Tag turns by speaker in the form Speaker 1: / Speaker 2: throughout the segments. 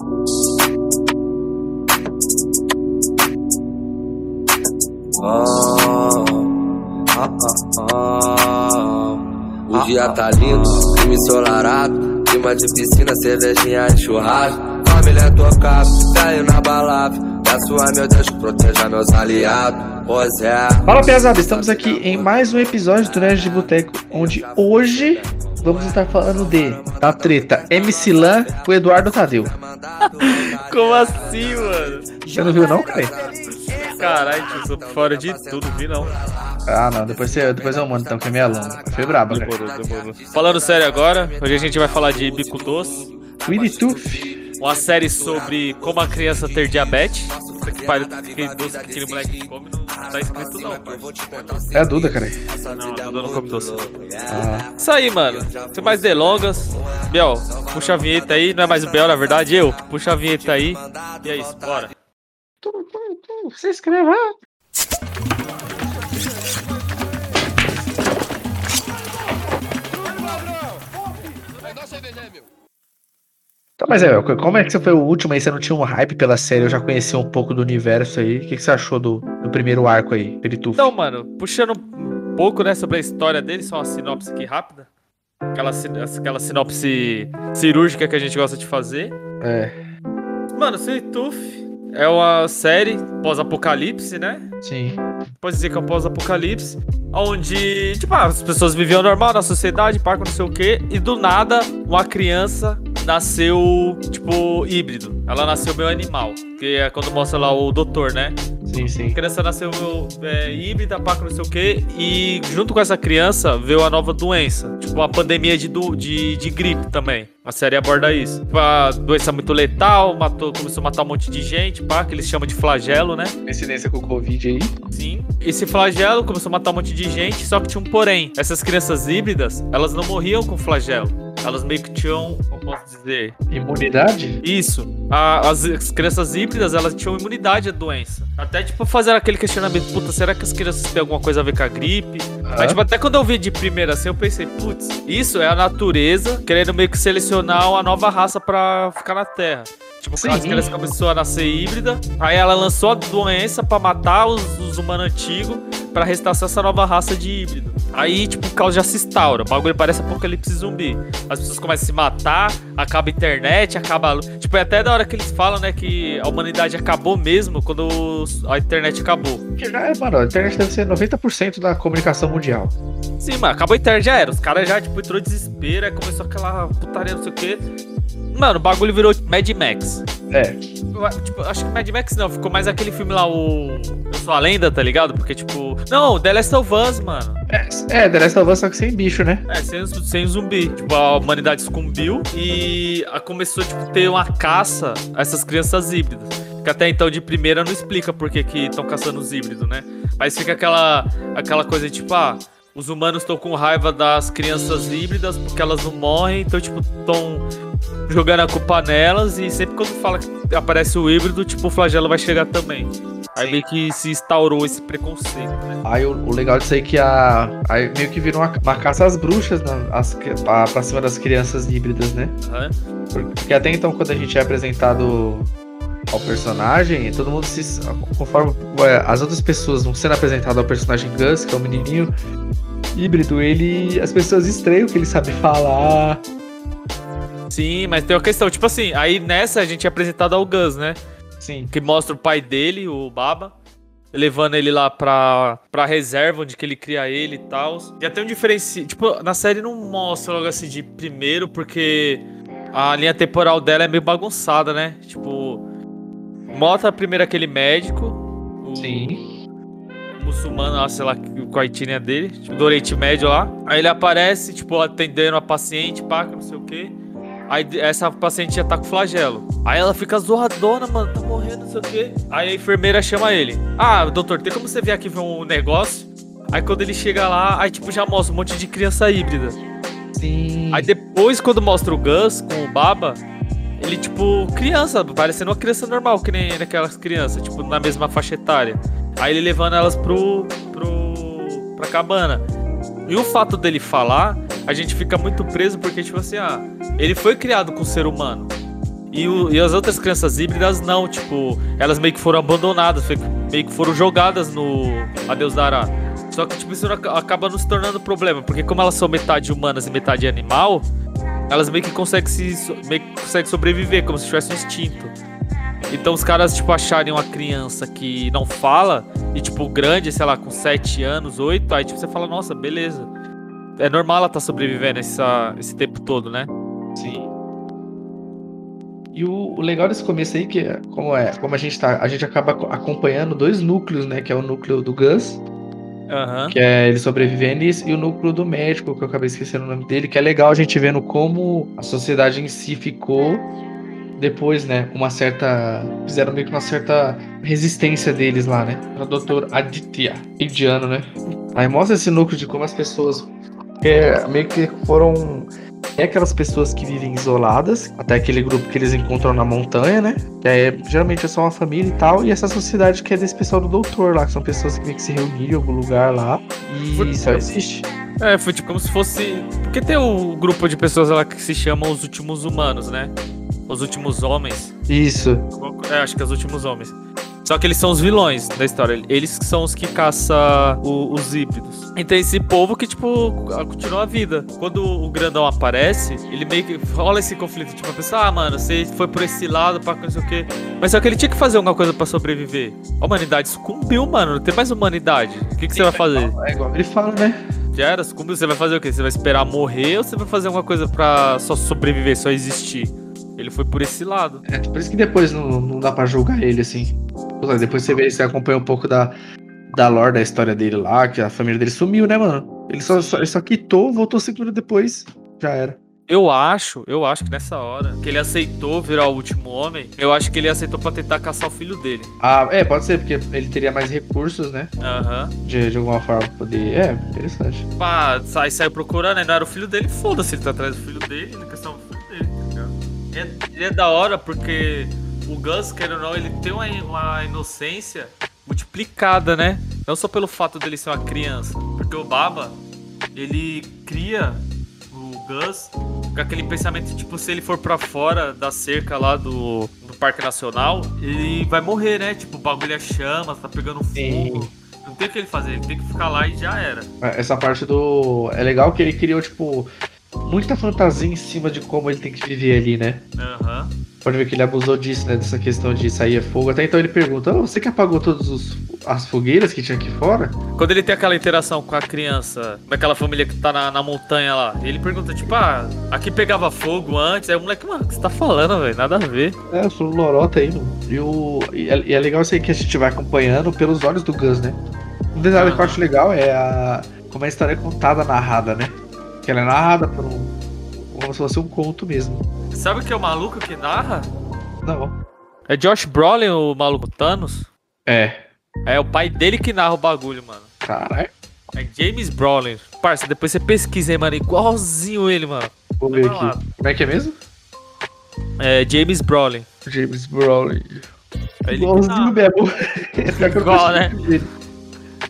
Speaker 1: O dia tá lindo, crime ensolarado, clima de piscina, cervejinha e churrasco. Família tocada, caiu na balada. Peço a meu Deus proteja meus aliados. Pois é.
Speaker 2: Fala, pesada, estamos aqui em mais um episódio do Nerd de Boteco, onde hoje vamos estar falando de da treta MC Lan com Eduardo Tadeu.
Speaker 3: Como assim, mano?
Speaker 2: Você não viu não, cara?
Speaker 3: Caralho, tio, sou fora de tudo, vi não.
Speaker 2: Ah, não, depois, você, depois eu mando então, que é meia longa. Foi braba, cara.
Speaker 3: Demorou, demorou. Falando sério agora, hoje a gente vai falar de Bico Doce,
Speaker 2: Winnie Tooth.
Speaker 3: Uma série sobre como a criança ter diabetes. Puta que pariu, aquele doce que aquele moleque come não tá escrito não.
Speaker 2: É a Duda, cara.
Speaker 3: Não, a Duda não come doce.
Speaker 2: Ah,
Speaker 3: Isso aí, mano. Sem mais delongas. Biel, puxa a vinheta aí. Não é mais o Biel, na verdade, eu. Puxa a vinheta aí. E é isso, bora.
Speaker 2: se inscreva. Tá, mas é, como é que você foi o último aí? Você não tinha um hype pela série? Eu já conhecia um pouco do universo aí. O que, que você achou do, do primeiro arco aí, Perituf?
Speaker 3: Então, mano, puxando um pouco né, sobre a história dele, só uma sinopse aqui rápida. Aquela, aquela sinopse cirúrgica que a gente gosta de fazer.
Speaker 2: É,
Speaker 3: Mano, Sweet Tooth é uma série pós-apocalipse, né?
Speaker 2: sim.
Speaker 3: Pode dizer que é um pós-apocalipse. Onde, tipo, ah, as pessoas viviam normal na sociedade, parco, não sei o quê. E do nada, uma criança nasceu, tipo, híbrido. Ela nasceu meio animal. Que é quando mostra lá o doutor, né?
Speaker 2: Sim, sim.
Speaker 3: A criança nasceu é, híbrida, paco, não sei o quê, e junto com essa criança veio a nova doença. Tipo, uma pandemia de, de, de gripe também. A série aborda isso. Tipo, a doença muito letal, matou, começou a matar um monte de gente, pá, que eles chamam de flagelo, né?
Speaker 2: Coincidência com o Covid aí.
Speaker 3: Sim. Esse flagelo começou a matar um monte de gente, só que tinha um porém. Essas crianças híbridas, elas não morriam com flagelo. Elas meio que tinham, como posso dizer,
Speaker 2: Imunidade?
Speaker 3: isso. A- as, as crianças híbridas, elas tinham imunidade à doença. Até, tipo, fazer aquele questionamento, puta, será que as crianças têm alguma coisa a ver com a gripe? Aí, tipo, até quando eu vi de primeira assim, eu pensei, putz, isso é a natureza querendo meio que selecionar uma nova raça pra ficar na Terra. Tipo,
Speaker 2: Sim.
Speaker 3: as crianças começou a nascer híbrida, aí ela lançou a doença pra matar os, os humanos antigos pra restabelecer essa nova raça de híbrido. Aí, tipo, o caos já se instaura. O bagulho parece apocalipse zumbi. As pessoas começam a se matar, acaba a internet, acaba. a Tipo, é até da hora que eles falam, né, que a humanidade acabou mesmo quando a internet acabou.
Speaker 2: É, mano, a internet deve ser 90% da comunicação mundial.
Speaker 3: Sim, mano, acabou a internet, já era. Os caras já, tipo, entrou em desespero, aí começou aquela putaria, não sei o quê. Mano, o bagulho virou Mad Max.
Speaker 2: É,
Speaker 3: Tipo, acho que Mad Max não, ficou mais aquele filme lá, o. Eu sou a lenda, tá ligado? Porque, tipo. Não, The Last of Us, mano.
Speaker 2: é, é The Last of Us só que sem bicho, né?
Speaker 3: É, sem, sem zumbi. Tipo, a humanidade sucumbiu e começou, tipo, ter uma caça a essas crianças híbridas. Que até então, de primeira, não explica por que estão caçando os híbridos, né? Mas fica aquela, aquela coisa, tipo, ah, os humanos estão com raiva das crianças híbridas porque elas não morrem, então, tipo, estão jogando a culpa nelas e sempre quando fala que aparece o híbrido, tipo, o flagelo vai chegar também. Aí meio que se instaurou esse preconceito, né?
Speaker 2: Aí o, o legal disso aí é que a. Aí meio que virou uma, uma caça às bruxas né? as, pra, pra cima das crianças híbridas, né?
Speaker 3: Aham.
Speaker 2: Porque até então, quando a gente é apresentado ao personagem, todo mundo se. Conforme ué, as outras pessoas vão sendo apresentadas ao personagem Gus, que é o menininho híbrido, ele. As pessoas estranham que ele sabe falar.
Speaker 3: Sim, mas tem uma questão, tipo assim, aí nessa a gente é apresentado ao Gus, né?
Speaker 2: Sim.
Speaker 3: Que mostra o pai dele, o Baba, levando ele lá pra, pra reserva, onde que ele cria ele e tal. E até um diferença. Tipo, na série não mostra logo assim de primeiro, porque a linha temporal dela é meio bagunçada, né? Tipo, mostra primeiro aquele médico, o
Speaker 2: Sim.
Speaker 3: muçulmano lá, sei lá, com a etnia dele, tipo, do Oriente Médio lá. Aí ele aparece, tipo, atendendo a paciente, pá, que não sei o quê. Aí essa paciente já tá com flagelo. Aí ela fica zoadona, mano, tá morrendo, não sei o quê. Aí a enfermeira chama ele. Ah, doutor, tem como você vir aqui ver um negócio? Aí quando ele chega lá, aí tipo já mostra um monte de criança híbrida.
Speaker 2: Sim.
Speaker 3: Aí depois, quando mostra o Gus com o Baba, ele, tipo, criança, parecendo uma criança normal, que nem aquelas crianças, tipo, na mesma faixa etária. Aí ele levando elas pro. pro. pra cabana. E o fato dele falar, a gente fica muito preso porque, tipo assim, ah, ele foi criado com o ser humano. E, o, e as outras crianças híbridas não, tipo, elas meio que foram abandonadas, meio que foram jogadas no Adeus Dará. Só que, tipo, isso acaba nos tornando problema, porque como elas são metade humanas e metade animal, elas meio que conseguem, se, meio que conseguem sobreviver, como se tivesse um instinto. Então os caras, tipo, acharem uma criança que não fala, e, tipo, grande, sei lá, com 7 anos, 8, aí, tipo, você fala, nossa, beleza. É normal ela tá sobrevivendo essa, esse tempo todo, né?
Speaker 2: Sim. E o, o, legal desse começo aí, que é, como é, como a gente tá, a gente acaba acompanhando dois núcleos, né? Que é o núcleo do Gus,
Speaker 3: uhum.
Speaker 2: que é ele sobrevivendo, e o núcleo do médico, que eu acabei esquecendo o nome dele, que é legal a gente vendo como a sociedade em si ficou depois, né, uma certa. Fizeram meio que uma certa resistência deles lá, né? Para o Dr. Aditya, indiano, né? Aí mostra esse núcleo de como as pessoas é, meio que foram. É aquelas pessoas que vivem isoladas, até aquele grupo que eles encontram na montanha, né? Que é, geralmente é só uma família e tal, e essa sociedade que é desse pessoal do doutor lá, que são pessoas que meio que se reuniram em algum lugar lá, e só existe.
Speaker 3: É, foi tipo como se fosse. Porque tem o grupo de pessoas lá que se chamam os últimos humanos, né? Os Últimos Homens.
Speaker 2: Isso.
Speaker 3: É, acho que é Os Últimos Homens. Só que eles são os vilões da história. Eles são os que caçam os híbridos. Então esse povo que, tipo, continua a vida. Quando o grandão aparece, ele meio que rola esse conflito. Tipo, a pessoa, ah, mano, você foi por esse lado pra não sei o quê. Mas só que ele tinha que fazer alguma coisa pra sobreviver. A humanidade sucumbiu, mano. Não tem mais humanidade. O que, que você vai fazer?
Speaker 2: É igual ele fala, né?
Speaker 3: Já era, sucumbiu. Você vai fazer o quê? Você vai esperar morrer ou você vai fazer alguma coisa pra só sobreviver, só existir? Ele foi por esse lado.
Speaker 2: É, por isso que depois não, não dá para julgar ele, assim. Depois você vê, você acompanha um pouco da, da lore da história dele lá, que a família dele sumiu, né, mano? Ele só, só, ele só quitou, voltou cinco minutos depois, já era.
Speaker 3: Eu acho, eu acho que nessa hora que ele aceitou virar o último homem, eu acho que ele aceitou pra tentar caçar o filho dele.
Speaker 2: Ah, é, pode ser, porque ele teria mais recursos, né?
Speaker 3: Aham. Uhum.
Speaker 2: De, de alguma forma poder. É, interessante.
Speaker 3: Pá, sai, saiu procurando, né? Não era o filho dele, foda-se, ele tá atrás do filho dele, na questão é, ele é da hora porque o Gus, querendo ou não, ele tem uma, uma inocência multiplicada, né? Não só pelo fato dele ser uma criança. Porque o Baba, ele cria o Gus com aquele pensamento, tipo, se ele for para fora da cerca lá do, do Parque Nacional, ele vai morrer, né? Tipo, o bagulho é chama, tá pegando fogo. Sim. Não tem o que ele fazer, ele tem que ficar lá e já era.
Speaker 2: Essa parte do. É legal que ele criou, tipo, muita fantasia em cima de como ele tem que viver ali, né?
Speaker 3: Aham. Uhum.
Speaker 2: Pode ver que ele abusou disso, né? Dessa questão de sair a fogo. Até então ele pergunta: oh, você que apagou todas as fogueiras que tinha aqui fora?
Speaker 3: Quando ele tem aquela interação com a criança, daquela família que tá na, na montanha lá, ele pergunta, tipo, ah, aqui pegava fogo antes. Aí o moleque, mano, o que você tá falando, velho? Nada a ver.
Speaker 2: É, eu sou lorota aí, mano. E, o, e, é, e é legal isso aí que a gente vai acompanhando pelos olhos do Gus, né? Um detalhe uhum. que eu acho legal é a, como a história é contada, narrada, né? Que ela é narrada por um. como se fosse um conto mesmo.
Speaker 3: Sabe o que é o maluco que narra?
Speaker 2: Não.
Speaker 3: É Josh Brolin, o maluco Thanos?
Speaker 2: É.
Speaker 3: É o pai dele que narra o bagulho, mano.
Speaker 2: Caralho.
Speaker 3: É James Brolin. Parça, depois você pesquisa aí, mano. Igualzinho ele, mano.
Speaker 2: Vou ver aqui. Como é que é mesmo?
Speaker 3: É James Brolin.
Speaker 2: James Brolin.
Speaker 3: É Igualzinho
Speaker 2: mesmo.
Speaker 3: É Igual, né?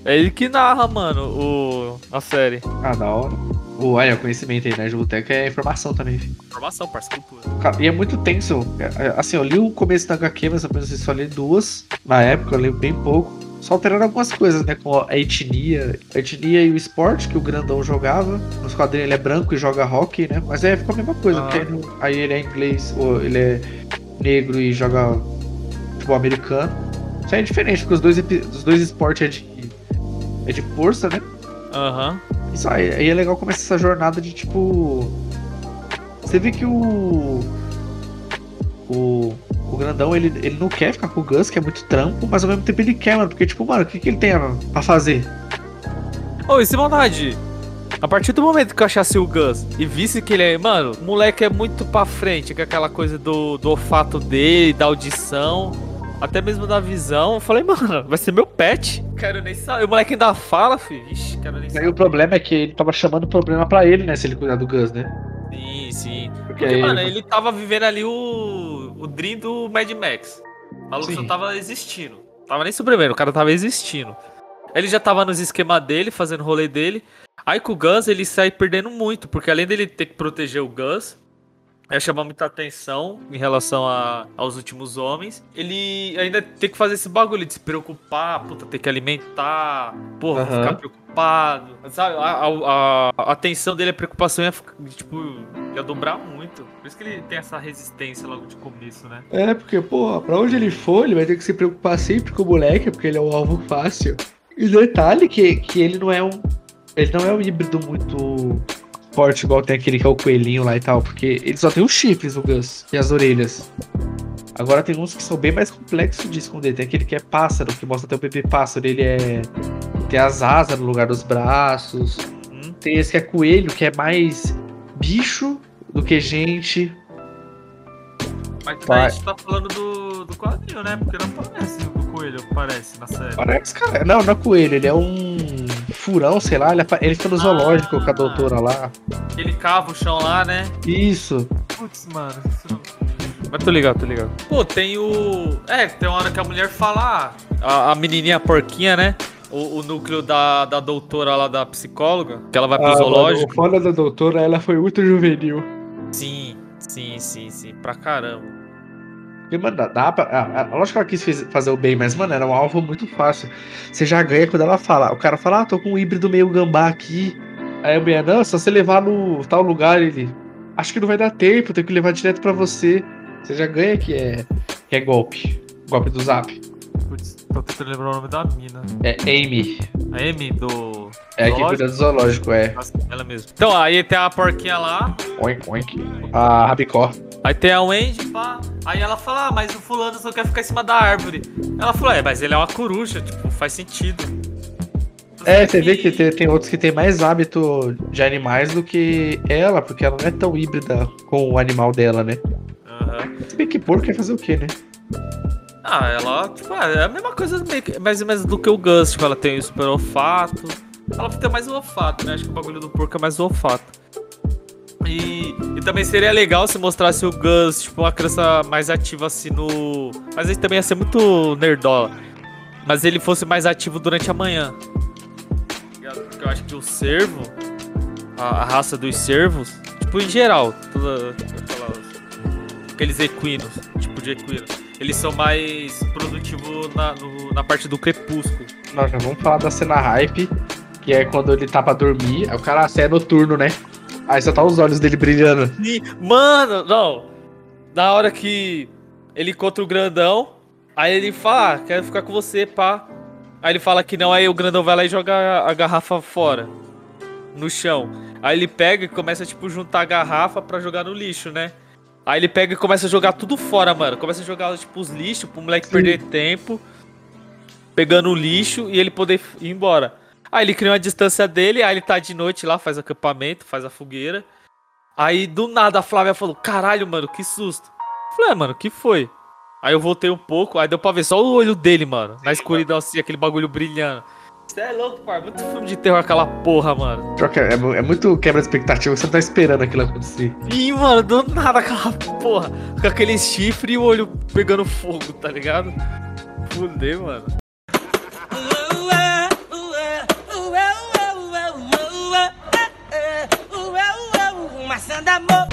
Speaker 3: É ele que narra, mano, o... a série.
Speaker 2: Ah, da hora. Olha, o conhecimento aí, né? Boteco é informação também, filho.
Speaker 3: Informação, parceiro.
Speaker 2: Cara, e é muito tenso. É, é, assim, eu li o começo da HQ, mas eu pensei só li duas. Na época, eu li bem pouco. Só alterando algumas coisas, né? Com a etnia. A etnia e o esporte que o grandão jogava. Nos quadrinhos ele é branco e joga hockey, né? Mas é, ficou a mesma coisa. Ah. Porque aí ele é inglês, ou ele é negro e joga futebol americano. Isso aí é diferente, porque os dois, os dois esportes é de é de força, né?
Speaker 3: Aham.
Speaker 2: Uhum. Isso aí, aí é legal começar essa jornada de tipo. Você vê que o. O. O grandão, ele, ele não quer ficar com o Gus, que é muito trampo, mas ao mesmo tempo ele quer, mano. Porque, tipo, mano, o que, que ele tem pra fazer?
Speaker 3: Ô, oh, e se vontade? A partir do momento que eu achasse o Gus e visse que ele é. Mano, o moleque é muito pra frente, com aquela coisa do, do olfato dele, da audição até mesmo da visão. Eu falei, mano, vai ser meu pet. Quero nem saber. O moleque ainda fala, filho. Ixi, quero nem
Speaker 2: saber. Aí o problema é que ele tava chamando problema pra ele, né? Se ele cuidar do Gus, né?
Speaker 3: Sim, sim. Porque, Porque mano, ele... ele tava vivendo ali o, o Dream do Mad Max. O maluco sim. só tava existindo. Tava nem sobrevivendo, o cara tava existindo. Ele já tava nos esquemas dele, fazendo rolê dele. Aí com o Gus ele sai perdendo muito, porque além dele ter que proteger o Gus, é chamar muita atenção em relação a, aos últimos homens. Ele ainda tem que fazer esse bagulho de se preocupar, puta, ter que alimentar, porra,
Speaker 2: Aham.
Speaker 3: ficar preocupado. Sabe? A, a, a- atenção dele, a preocupação ia, ficar, tipo, ia dobrar muito. Por isso que ele tem essa resistência logo de começo, né?
Speaker 2: É, porque, pô, pra onde ele for, ele vai ter que se preocupar sempre com o moleque, porque ele é um alvo fácil. E detalhe que, que ele não é um. Ele não é um híbrido muito forte, igual tem aquele que é o coelhinho lá e tal, porque ele só tem os chifres, o Gus, e as orelhas. Agora tem uns que são bem mais complexos de esconder. Tem aquele que é pássaro, que mostra até o bebê pássaro. Ele é. Tem as asas no lugar dos braços.
Speaker 3: Hum?
Speaker 2: Tem esse que é coelho, que é mais bicho do que gente.
Speaker 3: Mas tá falando do, do quadrinho, né? Porque não parece o coelho, parece na série.
Speaker 2: Parece, cara. Não, não é coelho, ele é um furão, sei lá. Ele, ele fica no zoológico com a doutora lá.
Speaker 3: Ele cava o chão lá, né?
Speaker 2: Isso.
Speaker 3: Putz, mano. isso Mas tô ligado, tô ligado. Pô, tem o. É, tem uma hora que a mulher fala. ah, A, a menininha porquinha, né? O, o núcleo da, da doutora lá, da psicóloga, que ela vai pro
Speaker 2: Ah,
Speaker 3: zoológico.
Speaker 2: mano, o foda da doutora, ela foi muito juvenil.
Speaker 3: Sim, sim, sim, sim. Pra caramba.
Speaker 2: Porque, mano, dá, pra. Ah, ah, lógico que ela quis fazer o bem, mas, mano, era um alvo muito fácil. Você já ganha quando ela fala. O cara fala, ah, tô com um híbrido meio gambá aqui. Aí a mulher, não, só você levar no tal lugar, ele. Acho que não vai dar tempo, tenho que levar direto pra você. Você já ganha que é, que é golpe. Golpe do zap.
Speaker 3: Putz, tô tentando lembrar o nome da mina.
Speaker 2: É Amy.
Speaker 3: A Amy do.
Speaker 2: É que cuida do zoológico, é.
Speaker 3: Ela mesmo. Então, aí tem a porquinha lá.
Speaker 2: Oink, oink. A Rabicó.
Speaker 3: Aí tem a Wendy, pá. Aí ela fala, ah, mas o fulano só quer ficar em cima da árvore. Ela falou, é, mas ele é uma coruja, tipo, faz sentido.
Speaker 2: É, você vê que tem, tem outros que tem mais hábito de animais do que ela, porque ela não é tão híbrida com o animal dela, né?
Speaker 3: Aham.
Speaker 2: Se bem que porco quer fazer o quê, né?
Speaker 3: Ah, ela, tipo, é a mesma coisa mais menos do que o Gus, tipo, ela tem o super olfato. Ela tem mais o olfato, né? Acho que o bagulho do porco é mais o olfato. E, e também seria legal se mostrasse o Gus, tipo, uma criança mais ativa assim no. Mas ele também ia ser muito nerdola. Mas ele fosse mais ativo durante a manhã. Porque eu acho que o cervo, a, a raça dos cervos, tipo, em geral, toda, aqueles equinos, tipo de equino, eles são mais produtivos na, no- na parte do crepúsculo.
Speaker 2: Nós já vamos falar da cena hype, que é quando ele tá pra dormir, aí o cara assim, é noturno, né? Aí só tá os olhos dele brilhando.
Speaker 3: E, mano, não. Na hora que ele encontra o grandão, aí ele fala, ah, quero ficar com você, pá. Aí ele fala que não, aí o grandão vai lá e joga a, a garrafa fora. No chão. Aí ele pega e começa, tipo, juntar a garrafa pra jogar no lixo, né? Aí ele pega e começa a jogar tudo fora, mano. Começa a jogar, tipo, os lixos pro moleque
Speaker 2: Sim.
Speaker 3: perder tempo. Pegando o lixo e ele poder ir embora. Aí ele cria uma distância dele, aí ele tá de noite lá, faz acampamento, faz a fogueira. Aí do nada a Flávia falou: Caralho, mano, que susto. Eu falei, é, mano, que foi? Aí eu voltei um pouco, aí deu pra ver só o olho dele, mano. Na escuridão assim, aquele bagulho brilhando. Você é louco, pai. Muito filme de terror aquela porra, mano.
Speaker 2: Que É, mu- é muito quebra de expectativa, você não tá esperando aquilo acontecer.
Speaker 3: Ih, mano, do nada aquela porra. Com aquele chifre e o olho pegando fogo, tá ligado? Fudeu, mano.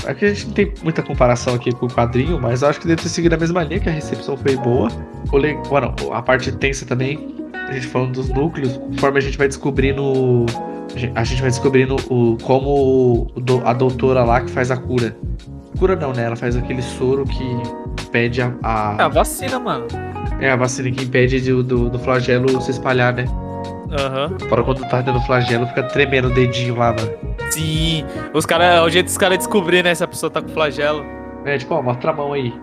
Speaker 2: Aqui a gente não tem muita comparação aqui com o quadrinho, mas eu acho que deve ter seguido a mesma linha, que a recepção foi boa. O le... Bueno, a parte tensa também, a gente falando dos núcleos, conforme a gente vai descobrindo. a gen- A gente vai descobrindo o, como a doutora lá que faz a cura. Cura não, né? Ela faz aquele soro que impede a. a-
Speaker 3: É a vacina, mano.
Speaker 2: é, a vacina que impede de- do, do flagelo se espalhar, né?
Speaker 3: Aham.
Speaker 2: Fora quando tá dando flagelo, fica tremendo o dedinho lá, mano.
Speaker 3: Sim. Os caras, é o jeito dos caras descobrir, né, se a pessoa tá com flagelo.
Speaker 2: É, tipo, ó, mostra a mão aí.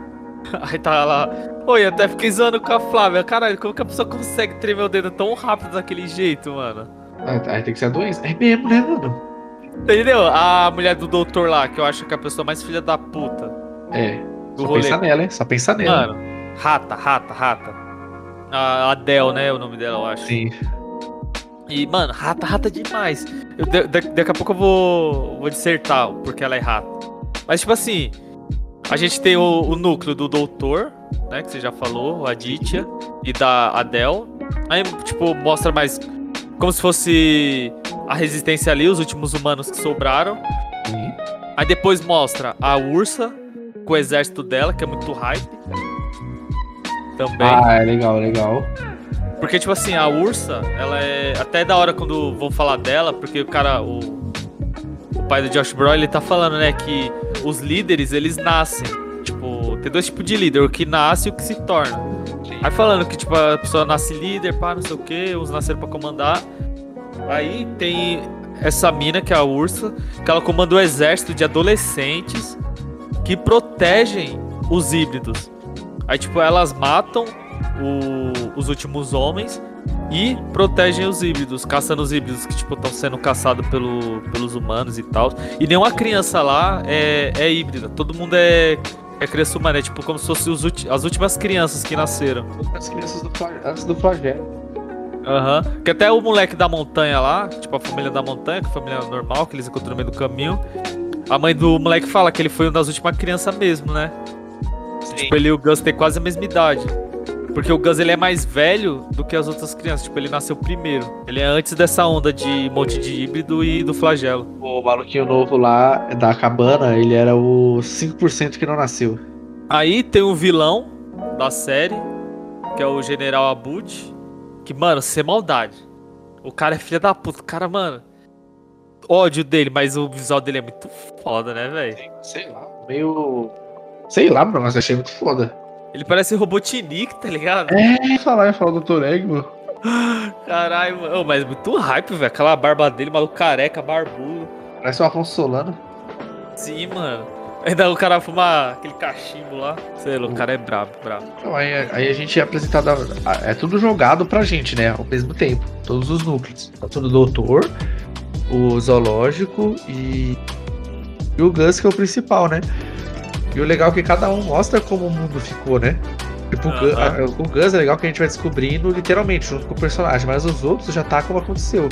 Speaker 3: Aí tá lá. Oi, até fiquei zoando com a Flávia. Caralho, como que a pessoa consegue tremer o dedo tão rápido daquele jeito, mano?
Speaker 2: Ah, Aí tem que ser a doença. É mesmo, né, mano?
Speaker 3: Entendeu? A mulher do doutor lá, que eu acho que é a pessoa mais filha da puta
Speaker 2: É.
Speaker 3: do
Speaker 2: Só
Speaker 3: rolê.
Speaker 2: pensa nela, hein? Só pensa nela.
Speaker 3: Mano, rata, rata, rata. A Adele, né? É o nome dela, eu acho.
Speaker 2: Sim.
Speaker 3: E, mano, rata, rata demais. Eu, da- da- daqui a pouco eu vou, vou dissertar o porque ela é rata. Mas, tipo assim, a gente tem o, o núcleo do doutor, né? Que você já falou, a Aditya, e da Adele. Aí, tipo, mostra mais como se fosse a resistência ali, os últimos humanos que sobraram.
Speaker 2: Sim.
Speaker 3: Aí depois mostra a Ursa, com o exército dela, que é muito hype. Também.
Speaker 2: Ah, é legal, legal.
Speaker 3: Porque, tipo assim, a Ursa, ela é. Até da hora quando vão falar dela, porque o cara. O, o pai do Josh Brolin, ele tá falando, né, que os líderes, eles nascem. Tipo, tem dois tipos de líder, o que nasce e o que se torna. Aí falando que, tipo, a pessoa nasce líder, pá, não sei o que, uns nasceram pra comandar. Aí tem essa mina, que é a Ursa, que ela comanda o exército de adolescentes que protegem os híbridos. Aí, tipo, elas matam o- os últimos homens e protegem os híbridos, caçando os híbridos que, tipo, estão sendo caçados pelo, pelos humanos e tal. E nenhuma criança lá é, é híbrida. Todo mundo é, é criança humana. É tipo como se fossem as últimas crianças que nasceram.
Speaker 2: As crianças do antes do flagelo.
Speaker 3: Aham. Que até o moleque da montanha lá, tipo a família da montanha, que é a família normal, que eles encontram no meio do caminho. A mãe do moleque fala que ele foi uma das últimas crianças mesmo, né? Tipo, ele e o Gus têm quase a mesma idade. Porque o Gus ele é mais velho do que as outras crianças. Tipo, ele nasceu primeiro. Ele é antes dessa onda de monte de híbrido e do flagelo.
Speaker 2: O maluquinho novo lá da cabana, ele era o 5% que não nasceu.
Speaker 3: Aí tem o vilão da série, que é o General Abud. Que, mano, sem maldade. O cara é filho da puta. O cara, mano. Ódio dele, mas o visual dele é muito foda, né, velho?
Speaker 2: Sei lá, meio. Sei lá, mano, mas achei muito foda.
Speaker 3: Ele parece Robotnik, tá ligado?
Speaker 2: É, falar, ia falar do Dr. Eggman.
Speaker 3: Caralho, mano. Mas muito hype, velho. Aquela barba dele, maluco careca, barbudo.
Speaker 2: Parece o Afonso Solano.
Speaker 3: Sim, mano. Ainda o cara fuma aquele cachimbo lá. Sei lá, o cara é brabo, brabo.
Speaker 2: Então, aí, aí a gente é apresentado. a- a- É tudo jogado pra gente, né? Ao mesmo tempo. Todos os núcleos. Tanto o doutor, o zoológico e. E o Gus, que é o principal, né? E o legal é que cada um mostra como o mundo ficou, né? Tipo,
Speaker 3: Aham.
Speaker 2: a- o Gus é legal que a gente vai descobrindo literalmente, junto com o personagem, mas os outros já tá como aconteceu.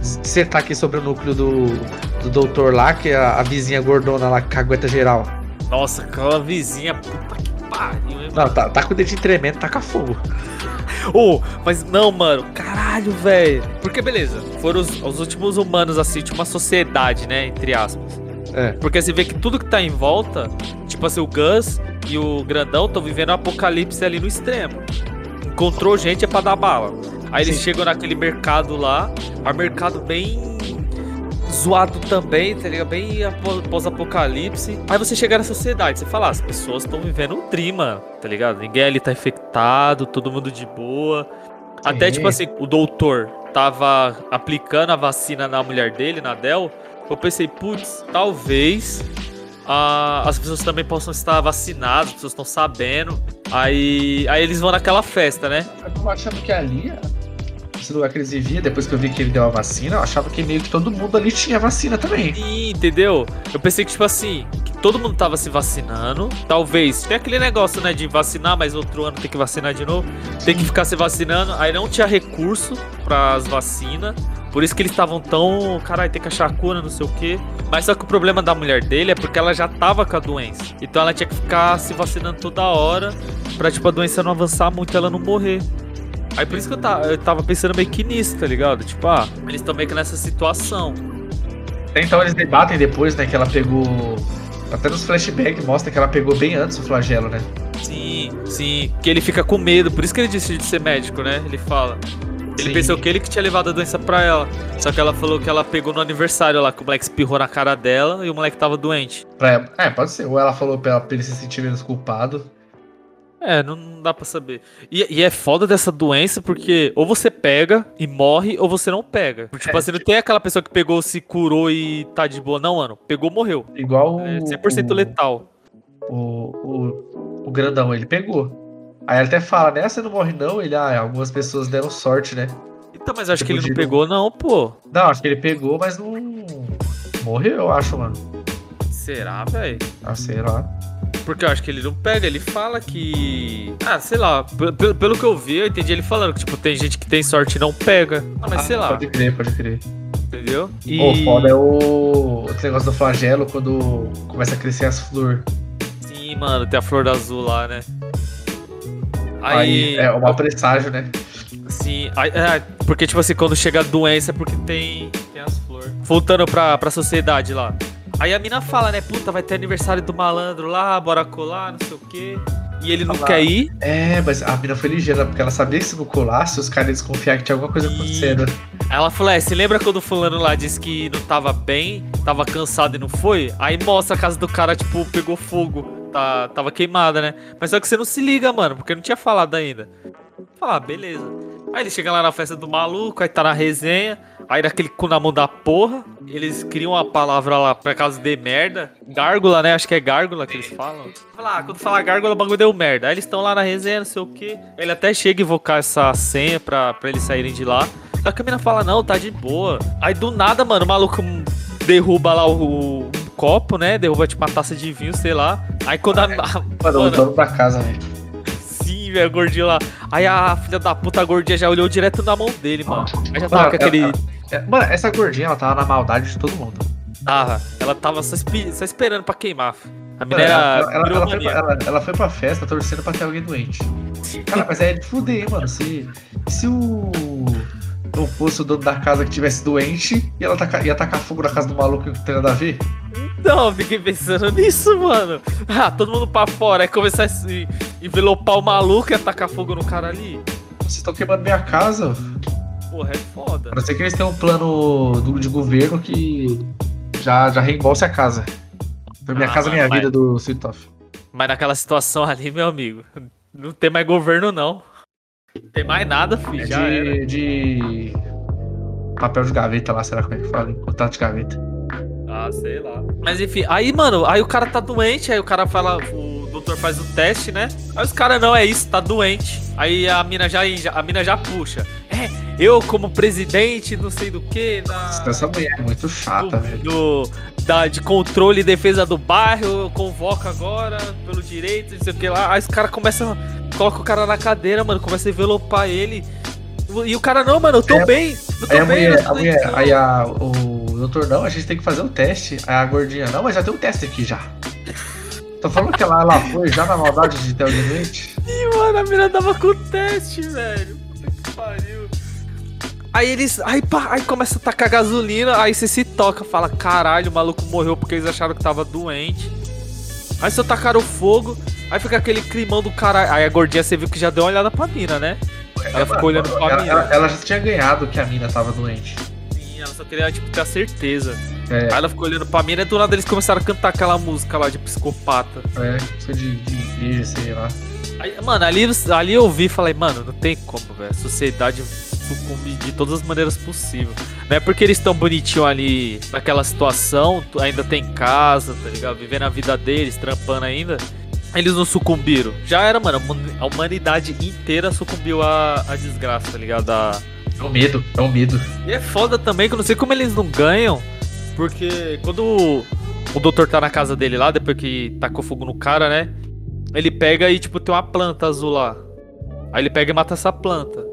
Speaker 2: Você tá aqui sobre o núcleo do, do doutor lá, que é a, a vizinha gordona lá que cagueta geral.
Speaker 3: Nossa, aquela vizinha, puta que pariu, hein,
Speaker 2: Não, tá, tá com o dedinho tremendo, taca fogo.
Speaker 3: Ô, mas não, mano, caralho, velho. Porque beleza, foram os, os últimos humanos, assim, de uma sociedade, né? Entre aspas.
Speaker 2: É.
Speaker 3: Porque você vê que tudo que tá em volta, tipo assim, o Gus e o Grandão estão vivendo um apocalipse ali no extremo. Encontrou gente é pra dar bala. Aí eles
Speaker 2: Sim.
Speaker 3: chegam naquele mercado lá, é um mercado bem zoado também, tá ligado? Bem apo- pós-apocalipse. Aí você chega na sociedade, você fala, ah, as pessoas estão vivendo um trima, tá ligado? Ninguém ali tá infectado, todo mundo de boa. Até,
Speaker 2: Sim.
Speaker 3: tipo assim, o doutor tava aplicando a vacina na mulher dele, na Del. Eu pensei, putz, talvez ah, as pessoas também possam estar vacinadas, as pessoas estão sabendo. Aí, aí eles vão naquela festa, né?
Speaker 2: Eu tava achando que ali, esse lugar que eles viviam, depois que eu vi que ele deu a vacina, eu achava que meio que todo mundo ali tinha vacina também.
Speaker 3: Sim, entendeu? Eu pensei que, tipo assim, que todo mundo tava se vacinando. Talvez. Tem aquele negócio, né, de vacinar, mas outro ano tem que vacinar de novo. Tem que ficar se vacinando. Aí não tinha recurso pras vacinas. Por isso que eles estavam tão. Caralho, tem que achar a cura, não sei o quê. Mas só que o problema da mulher dele é porque ela já tava com a doença. Então ela tinha que ficar se vacinando toda hora. Pra, tipo, a doença não avançar muito e ela não morrer. Aí por isso que eu, eu tava pensando meio que nisso, tá ligado? Tipo, ah, eles estão meio que nessa situação.
Speaker 2: Então eles debatem depois, né, que ela pegou. Até nos flashbacks mostra que ela pegou bem antes o flagelo, né?
Speaker 3: Sim, sim. Que ele fica com medo, por isso que ele disse de ser médico, né? Ele fala. Ele
Speaker 2: Sim.
Speaker 3: pensou que ele que tinha levado a doença pra ela. Só que ela falou que ela pegou no aniversário lá, que o moleque espirrou na cara dela e o moleque tava doente.
Speaker 2: Pra... É, pode ser. Ou ela falou pra, ela, pra ele se sentir menos culpado.
Speaker 3: É, não, não dá pra saber. E, e é foda dessa doença porque ou você pega e morre, ou você não pega. Tipo
Speaker 2: É,
Speaker 3: assim, não tem aquela pessoa que pegou, se curou e tá de boa. Não, mano. Pegou, morreu.
Speaker 2: Igual
Speaker 3: É
Speaker 2: o.
Speaker 3: 100%
Speaker 2: o,
Speaker 3: letal.
Speaker 2: O, o, o grandão, ele pegou. Aí ele até fala, né? Você não morre não? Ele, ah, algumas pessoas deram sorte, né?
Speaker 3: Então, mas acho que ele não
Speaker 2: Tipo,
Speaker 3: pegou, não, pô.
Speaker 2: Não, acho que ele pegou, mas não. Morreu, eu acho, mano.
Speaker 3: Será, velho?
Speaker 2: Ah, sei lá.
Speaker 3: Porque eu acho que ele não pega, ele fala que. Ah, sei lá, pe- pe- pelo que eu vi, eu entendi ele falando que, tipo, tem gente que tem sorte e não pega. Ah, mas sei lá,
Speaker 2: Pode crer, pode crer.
Speaker 3: entendeu? E.
Speaker 2: O foda é o. Esse negócio do flagelo quando começa a crescer as flores.
Speaker 3: Sim, mano, tem a flor da azul lá, né?
Speaker 2: Aí,
Speaker 3: Aí.
Speaker 2: é um presságio, né?
Speaker 3: Sim, aí- é, porque, tipo assim, quando chega a doença é porque tem, tem as flores. Voltando pra, pra sociedade lá. Aí a mina fala, né? Puta, vai ter aniversário do malandro lá, bora colar, não sei o quê. E ele não
Speaker 2: Olha lá.
Speaker 3: quer ir.
Speaker 2: É, mas a mina foi ligeira, porque ela sabia que se não colasse, os caras iam desconfiar que tinha alguma coisa
Speaker 3: Ih.
Speaker 2: acontecendo.
Speaker 3: Aí ela falou: É, você lembra quando o fulano lá disse que não tava bem, tava cansado e não foi? Aí mostra a casa do cara, tipo, pegou fogo. Tá, tava queimada, né? Mas só que você não se liga, mano, porque não tinha falado ainda. Fala, ah, beleza. Aí ele chega lá na festa do maluco, aí tá na resenha, aí daquele cu na mão da porra, eles criam uma palavra lá pra caso dê merda. Gárgula, né? Acho que é gárgula que eles falam. Fala, ah, quando falar gárgula, o bagulho deu merda. Aí eles estão lá na resenha, não sei o que. Ele até chega a invocar essa senha pra, pra eles saírem de lá. Só que a mina fala, não, tá de boa. Aí do nada, mano, o maluco derruba lá o copo, né? Derruba tipo uma taça de vinho, sei lá. Aí quando a. a-
Speaker 2: Mano, o
Speaker 3: mano,
Speaker 2: dono da casa, velho.
Speaker 3: sim, velho, gordinho lá. Aí a filha da puta gordinha já olhou direto na mão dele, mano. Aí já tava
Speaker 2: Mano,
Speaker 3: com aquele.
Speaker 2: ela- É, Mano, essa gordinha, ela tava na maldade de todo mundo.
Speaker 3: Tava. Ela tava só, espi- só esperando pra queimar. A
Speaker 2: Mano,
Speaker 3: mina era.
Speaker 2: ela, ela- ela foi pra, ela- ela foi pra festa torcendo pra ter alguém doente. Cara, mas é de fuder, hein, mano. Se, se o. Não fosse o dono da casa que tivesse doente, e ela taca, ia tacar fogo na casa do maluco que não tem nada a ver.
Speaker 3: Não, eu fiquei pensando nisso, mano. Ah, todo mundo pra fora. Aí começar a se envelopar o maluco e atacar fogo no cara ali.
Speaker 2: Vocês estão queimando minha casa.
Speaker 3: Porra, é foda.
Speaker 2: A não ser que eles tenham um plano do- de governo que já, já reembolse a casa. Foi minha
Speaker 3: Ah,
Speaker 2: casa, minha
Speaker 3: mas-
Speaker 2: vida do Sitoff.
Speaker 3: Mas naquela situação ali, meu amigo, não tem mais governo, não. Não tem mais nada, filho.
Speaker 2: É de, de. Papel de gaveta lá, será como é que fala? Contato de gaveta.
Speaker 3: Sei lá. Mas enfim, aí, mano, aí o cara tá doente, aí o cara fala, o doutor faz o teste, né? Aí os caras, não, é isso, tá doente. Aí a mina já, a mina já puxa. É, eu como presidente, não sei do que, da...
Speaker 2: Essa mulher é muito chata,
Speaker 3: do,
Speaker 2: velho.
Speaker 3: do- da, de controle e defesa do bairro, eu convoco agora pelo direito, não sei o que lá. Aí os caras começam, coloca o cara na cadeira, mano, começa a envelopar ele. E o cara, não, mano, eu tô
Speaker 2: Aí a-
Speaker 3: bem, eu tô
Speaker 2: Aí a
Speaker 3: bem,
Speaker 2: mulher, a mulher,
Speaker 3: doentinho."
Speaker 2: aí a, o doutor, não, a gente tem que fazer o teste. Aí a gordinha, não, mas já tem um teste aqui já. Tô falando que ela, ela foi já na maldade de ter alguém doente.
Speaker 3: Ih, mano, a mina tava com teste, velho. Puta que pariu. Aí eles. Aí, pá, aí começa a tacar gasolina, aí você se toca, fala, caralho, o maluco morreu porque eles acharam que tava doente. Aí só tacaram fogo, aí fica aquele climão do caralho. Aí a gordinha você viu que já deu uma olhada pra mina, né? Ela ficou olhando pra
Speaker 2: ela,
Speaker 3: mina.
Speaker 2: ela, ela já tinha ganhado que a mina tava doente.
Speaker 3: Sim, ela só queria, tipo, ter a certeza.
Speaker 2: É,
Speaker 3: Aí ela ficou olhando pra mina e do nada eles começaram a cantar aquela música lá de psicopata.
Speaker 2: é, isso de, de igreja, sei lá.
Speaker 3: Aí, mano, ali, ali eu vi e falei, mano, não tem como, velho. Sociedade sucumbe de todas as maneiras possíveis. Não é porque eles estão bonitinhos ali naquela situação, tu- ainda tem casa, tá ligado? Vivendo a vida deles, trampando ainda. Eles não sucumbiram. Já era, mano. A humanidade inteira sucumbiu à, à desgraça, tá ligado? A-
Speaker 2: É o medo, é o medo.
Speaker 3: E é foda também que eu não sei como eles não ganham. Porque quando o, o doutor tá na casa dele lá, depois que tacou fogo no cara, né? Ele pega e, tipo, tem uma planta azul lá. Aí ele pega e mata essa planta.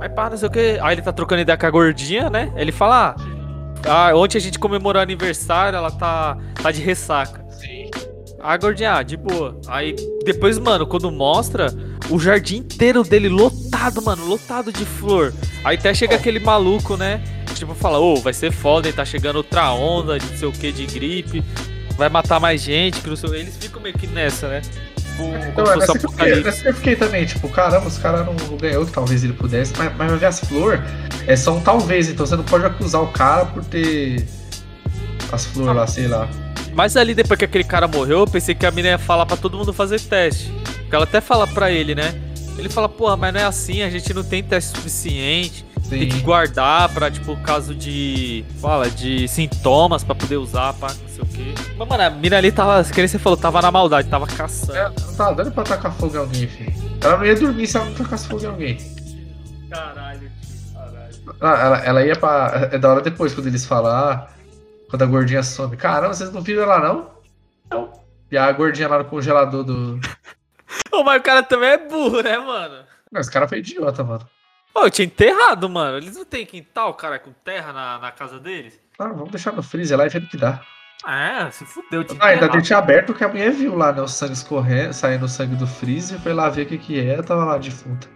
Speaker 3: Aí pá, não sei o que. Aí ele tá trocando ideia com a gordinha, né? Ele fala: Ah, ah ontem a gente comemorou aniversário, ela tá, tá de ressaca.
Speaker 2: Sim.
Speaker 3: A gordinha, ah, de boa. Aí depois, mano, quando mostra o jardim inteiro dele lotado, mano, lotado de flor. Aí até chega aquele maluco, né? Tipo, fala, ô, vai ser foda? Tá chegando outra onda de não sei o que, de gripe. Vai matar mais gente, que não sei Eles ficam meio que nessa, né? Tipo,
Speaker 2: Então, é nessa que eu fiquei,
Speaker 3: apocalipse.
Speaker 2: nessa que eu fiquei também, tipo, caramba, os caras não, ganhou que talvez ele pudesse, mas, mas vai ver as flores, é só um talvez, então você não pode acusar o cara por ter as flores lá, sei lá.
Speaker 3: Mas ali, depois que aquele cara morreu, eu pensei que a mina ia falar pra todo mundo fazer teste. Porque ela até fala pra ele, né? Ele fala, porra, mas não é assim, a gente não tem teste suficiente. Tem que
Speaker 2: Sim.
Speaker 3: guardar pra, tipo, caso de. Fala, de sintomas pra poder usar, pá, não sei o quê. Mas, mano, a mina ali tava, que nem você falou, tava na maldade, tava caçando.
Speaker 2: É, não tá dando pra tacar fogo em alguém, filho. Ela não ia dormir se ela não tacasse fogo em alguém.
Speaker 3: Caralho, tio, caralho.
Speaker 2: Ah, ela, ela ia pra. É da hora depois, quando eles falam, ah, quando a gordinha some. Caramba, vocês não viram ela não? Não. E a gordinha lá no congelador do.
Speaker 3: Ô, mas o cara também é burro, né, mano?
Speaker 2: Não, esse cara foi idiota, mano.
Speaker 3: Ô, eu tinha enterrado, mano. Eles não tem quintal, cara, com terra na, na casa deles?
Speaker 2: Ah, vamos deixar no freezer lá e ver o que dá.
Speaker 3: É, se fudeu, tinha
Speaker 2: Ah, ainda deixei aberto que a mulher viu lá, né? O sangue escorrendo, saindo o sangue do freezer, foi lá ver o que que é, tava lá defunta.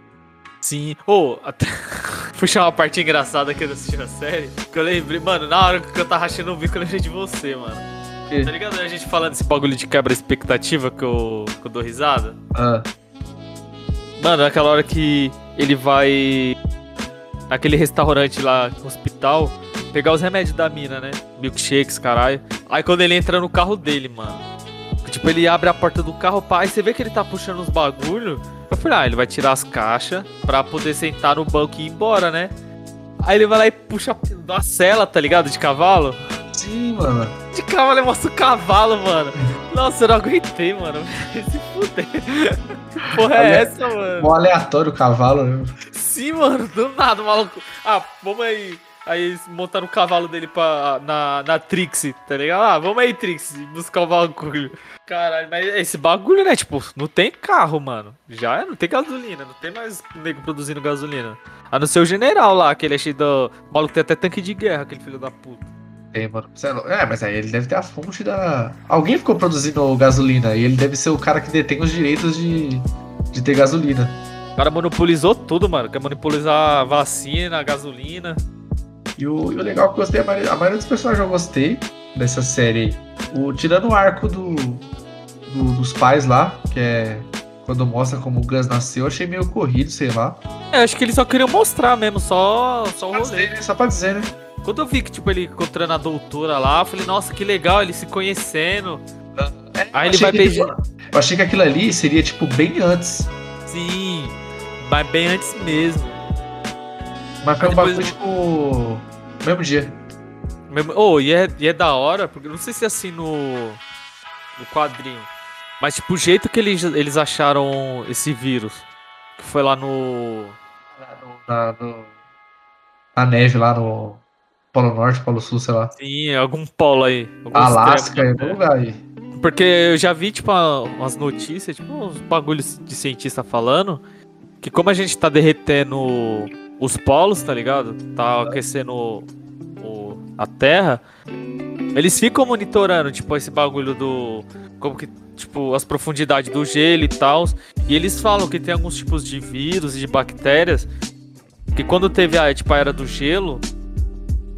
Speaker 3: Sim. Ô, até... puxar uma parte engraçada aqui da assistindo a série. Que eu lembrei, mano, na hora que eu tava rachando o bico, eu lembrei de você, mano.
Speaker 2: Quê?
Speaker 3: Tá ligado? A gente falando esse bagulho de quebra expectativa que eu, que eu dou risada.
Speaker 2: Ah,
Speaker 3: Mano, naquela hora que ele vai naquele restaurante lá, hospital, pegar os remédios da mina, né? Milkshakes, caralho. Aí quando ele entra no carro dele, mano. Tipo, ele abre a porta do carro, pá, aí você vê que ele tá puxando os bagulho. Eu falei, ah, ele vai tirar as caixas pra poder sentar no banco e ir embora, né? Aí ele vai lá e puxa da cela, tá ligado? De cavalo.
Speaker 2: Sim, mano.
Speaker 3: De cavalo, mostra o cavalo, mano. Nossa, eu não aguentei, mano. Se fuder. Que porra é
Speaker 2: Ale-
Speaker 3: essa, mano?
Speaker 2: Mó aleatório o cavalo, né?
Speaker 3: Sim, mano, do nada, o maluco. Ah, vamos aí. Aí montaram o cavalo dele pra, na, na Trixie, tá ligado? Ah, vamos aí, Trixie, buscar o bagulho. Caralho, mas esse bagulho, né? Tipo, não tem carro, mano. Já é, não tem gasolina, não tem mais nego produzindo gasolina. A não ser o general lá, aquele é cheio do. O maluco tem até tanque de guerra, aquele filho da puta.
Speaker 2: Tem, mano. É. É, mas aí ele deve ter a fonte da. Alguém ficou produzindo gasolina e ele deve ser o cara que detém os direitos de, de ter gasolina.
Speaker 3: O cara monopolizou tudo, mano. Quer monopolizar a vacina, gasolina.
Speaker 2: E o, e o legal que eu gostei, a maioria, a maioria dos personagens eu gostei dessa série. O, tirando o arco do, do- dos pais lá, que é quando mostra como o Gus nasceu, eu achei meio corrido, sei lá.
Speaker 3: É, acho que eles só queriam mostrar mesmo, só, só o rolê.
Speaker 2: dizer, né? Só pra dizer, né?
Speaker 3: Quando eu vi que, tipo, ele encontrando a doutora lá, eu falei, nossa, que legal, eles se conhecendo. Aí ele vai beijar.
Speaker 2: Eu achei que aquilo ali seria, tipo, bem antes.
Speaker 3: Sim, mas bem antes mesmo.
Speaker 2: Mas foi um bagulho, tipo. Mesmo dia.
Speaker 3: Mesmo- Oh, e é, e é da hora, porque eu não sei se é assim no, no quadrinho. Mas, tipo, o jeito que eles, eles acharam esse vírus, que foi lá no.
Speaker 2: Na, no- na neve lá no Polo Norte, Polo Sul, sei lá.
Speaker 3: Sim, algum polo aí.
Speaker 2: Alasca, algum lugar aí.
Speaker 3: Porque eu já vi, tipo, uma- umas notícias, tipo, uns bagulhos de cientista falando que como a gente tá derretendo os polos, tá ligado? Tá aquecendo o- o- a Terra, eles ficam monitorando, tipo, esse bagulho do. Como que. Tipo, as profundidades do gelo e tal. E eles falam que tem alguns tipos de vírus e de bactérias que quando teve a, tipo, a era do gelo,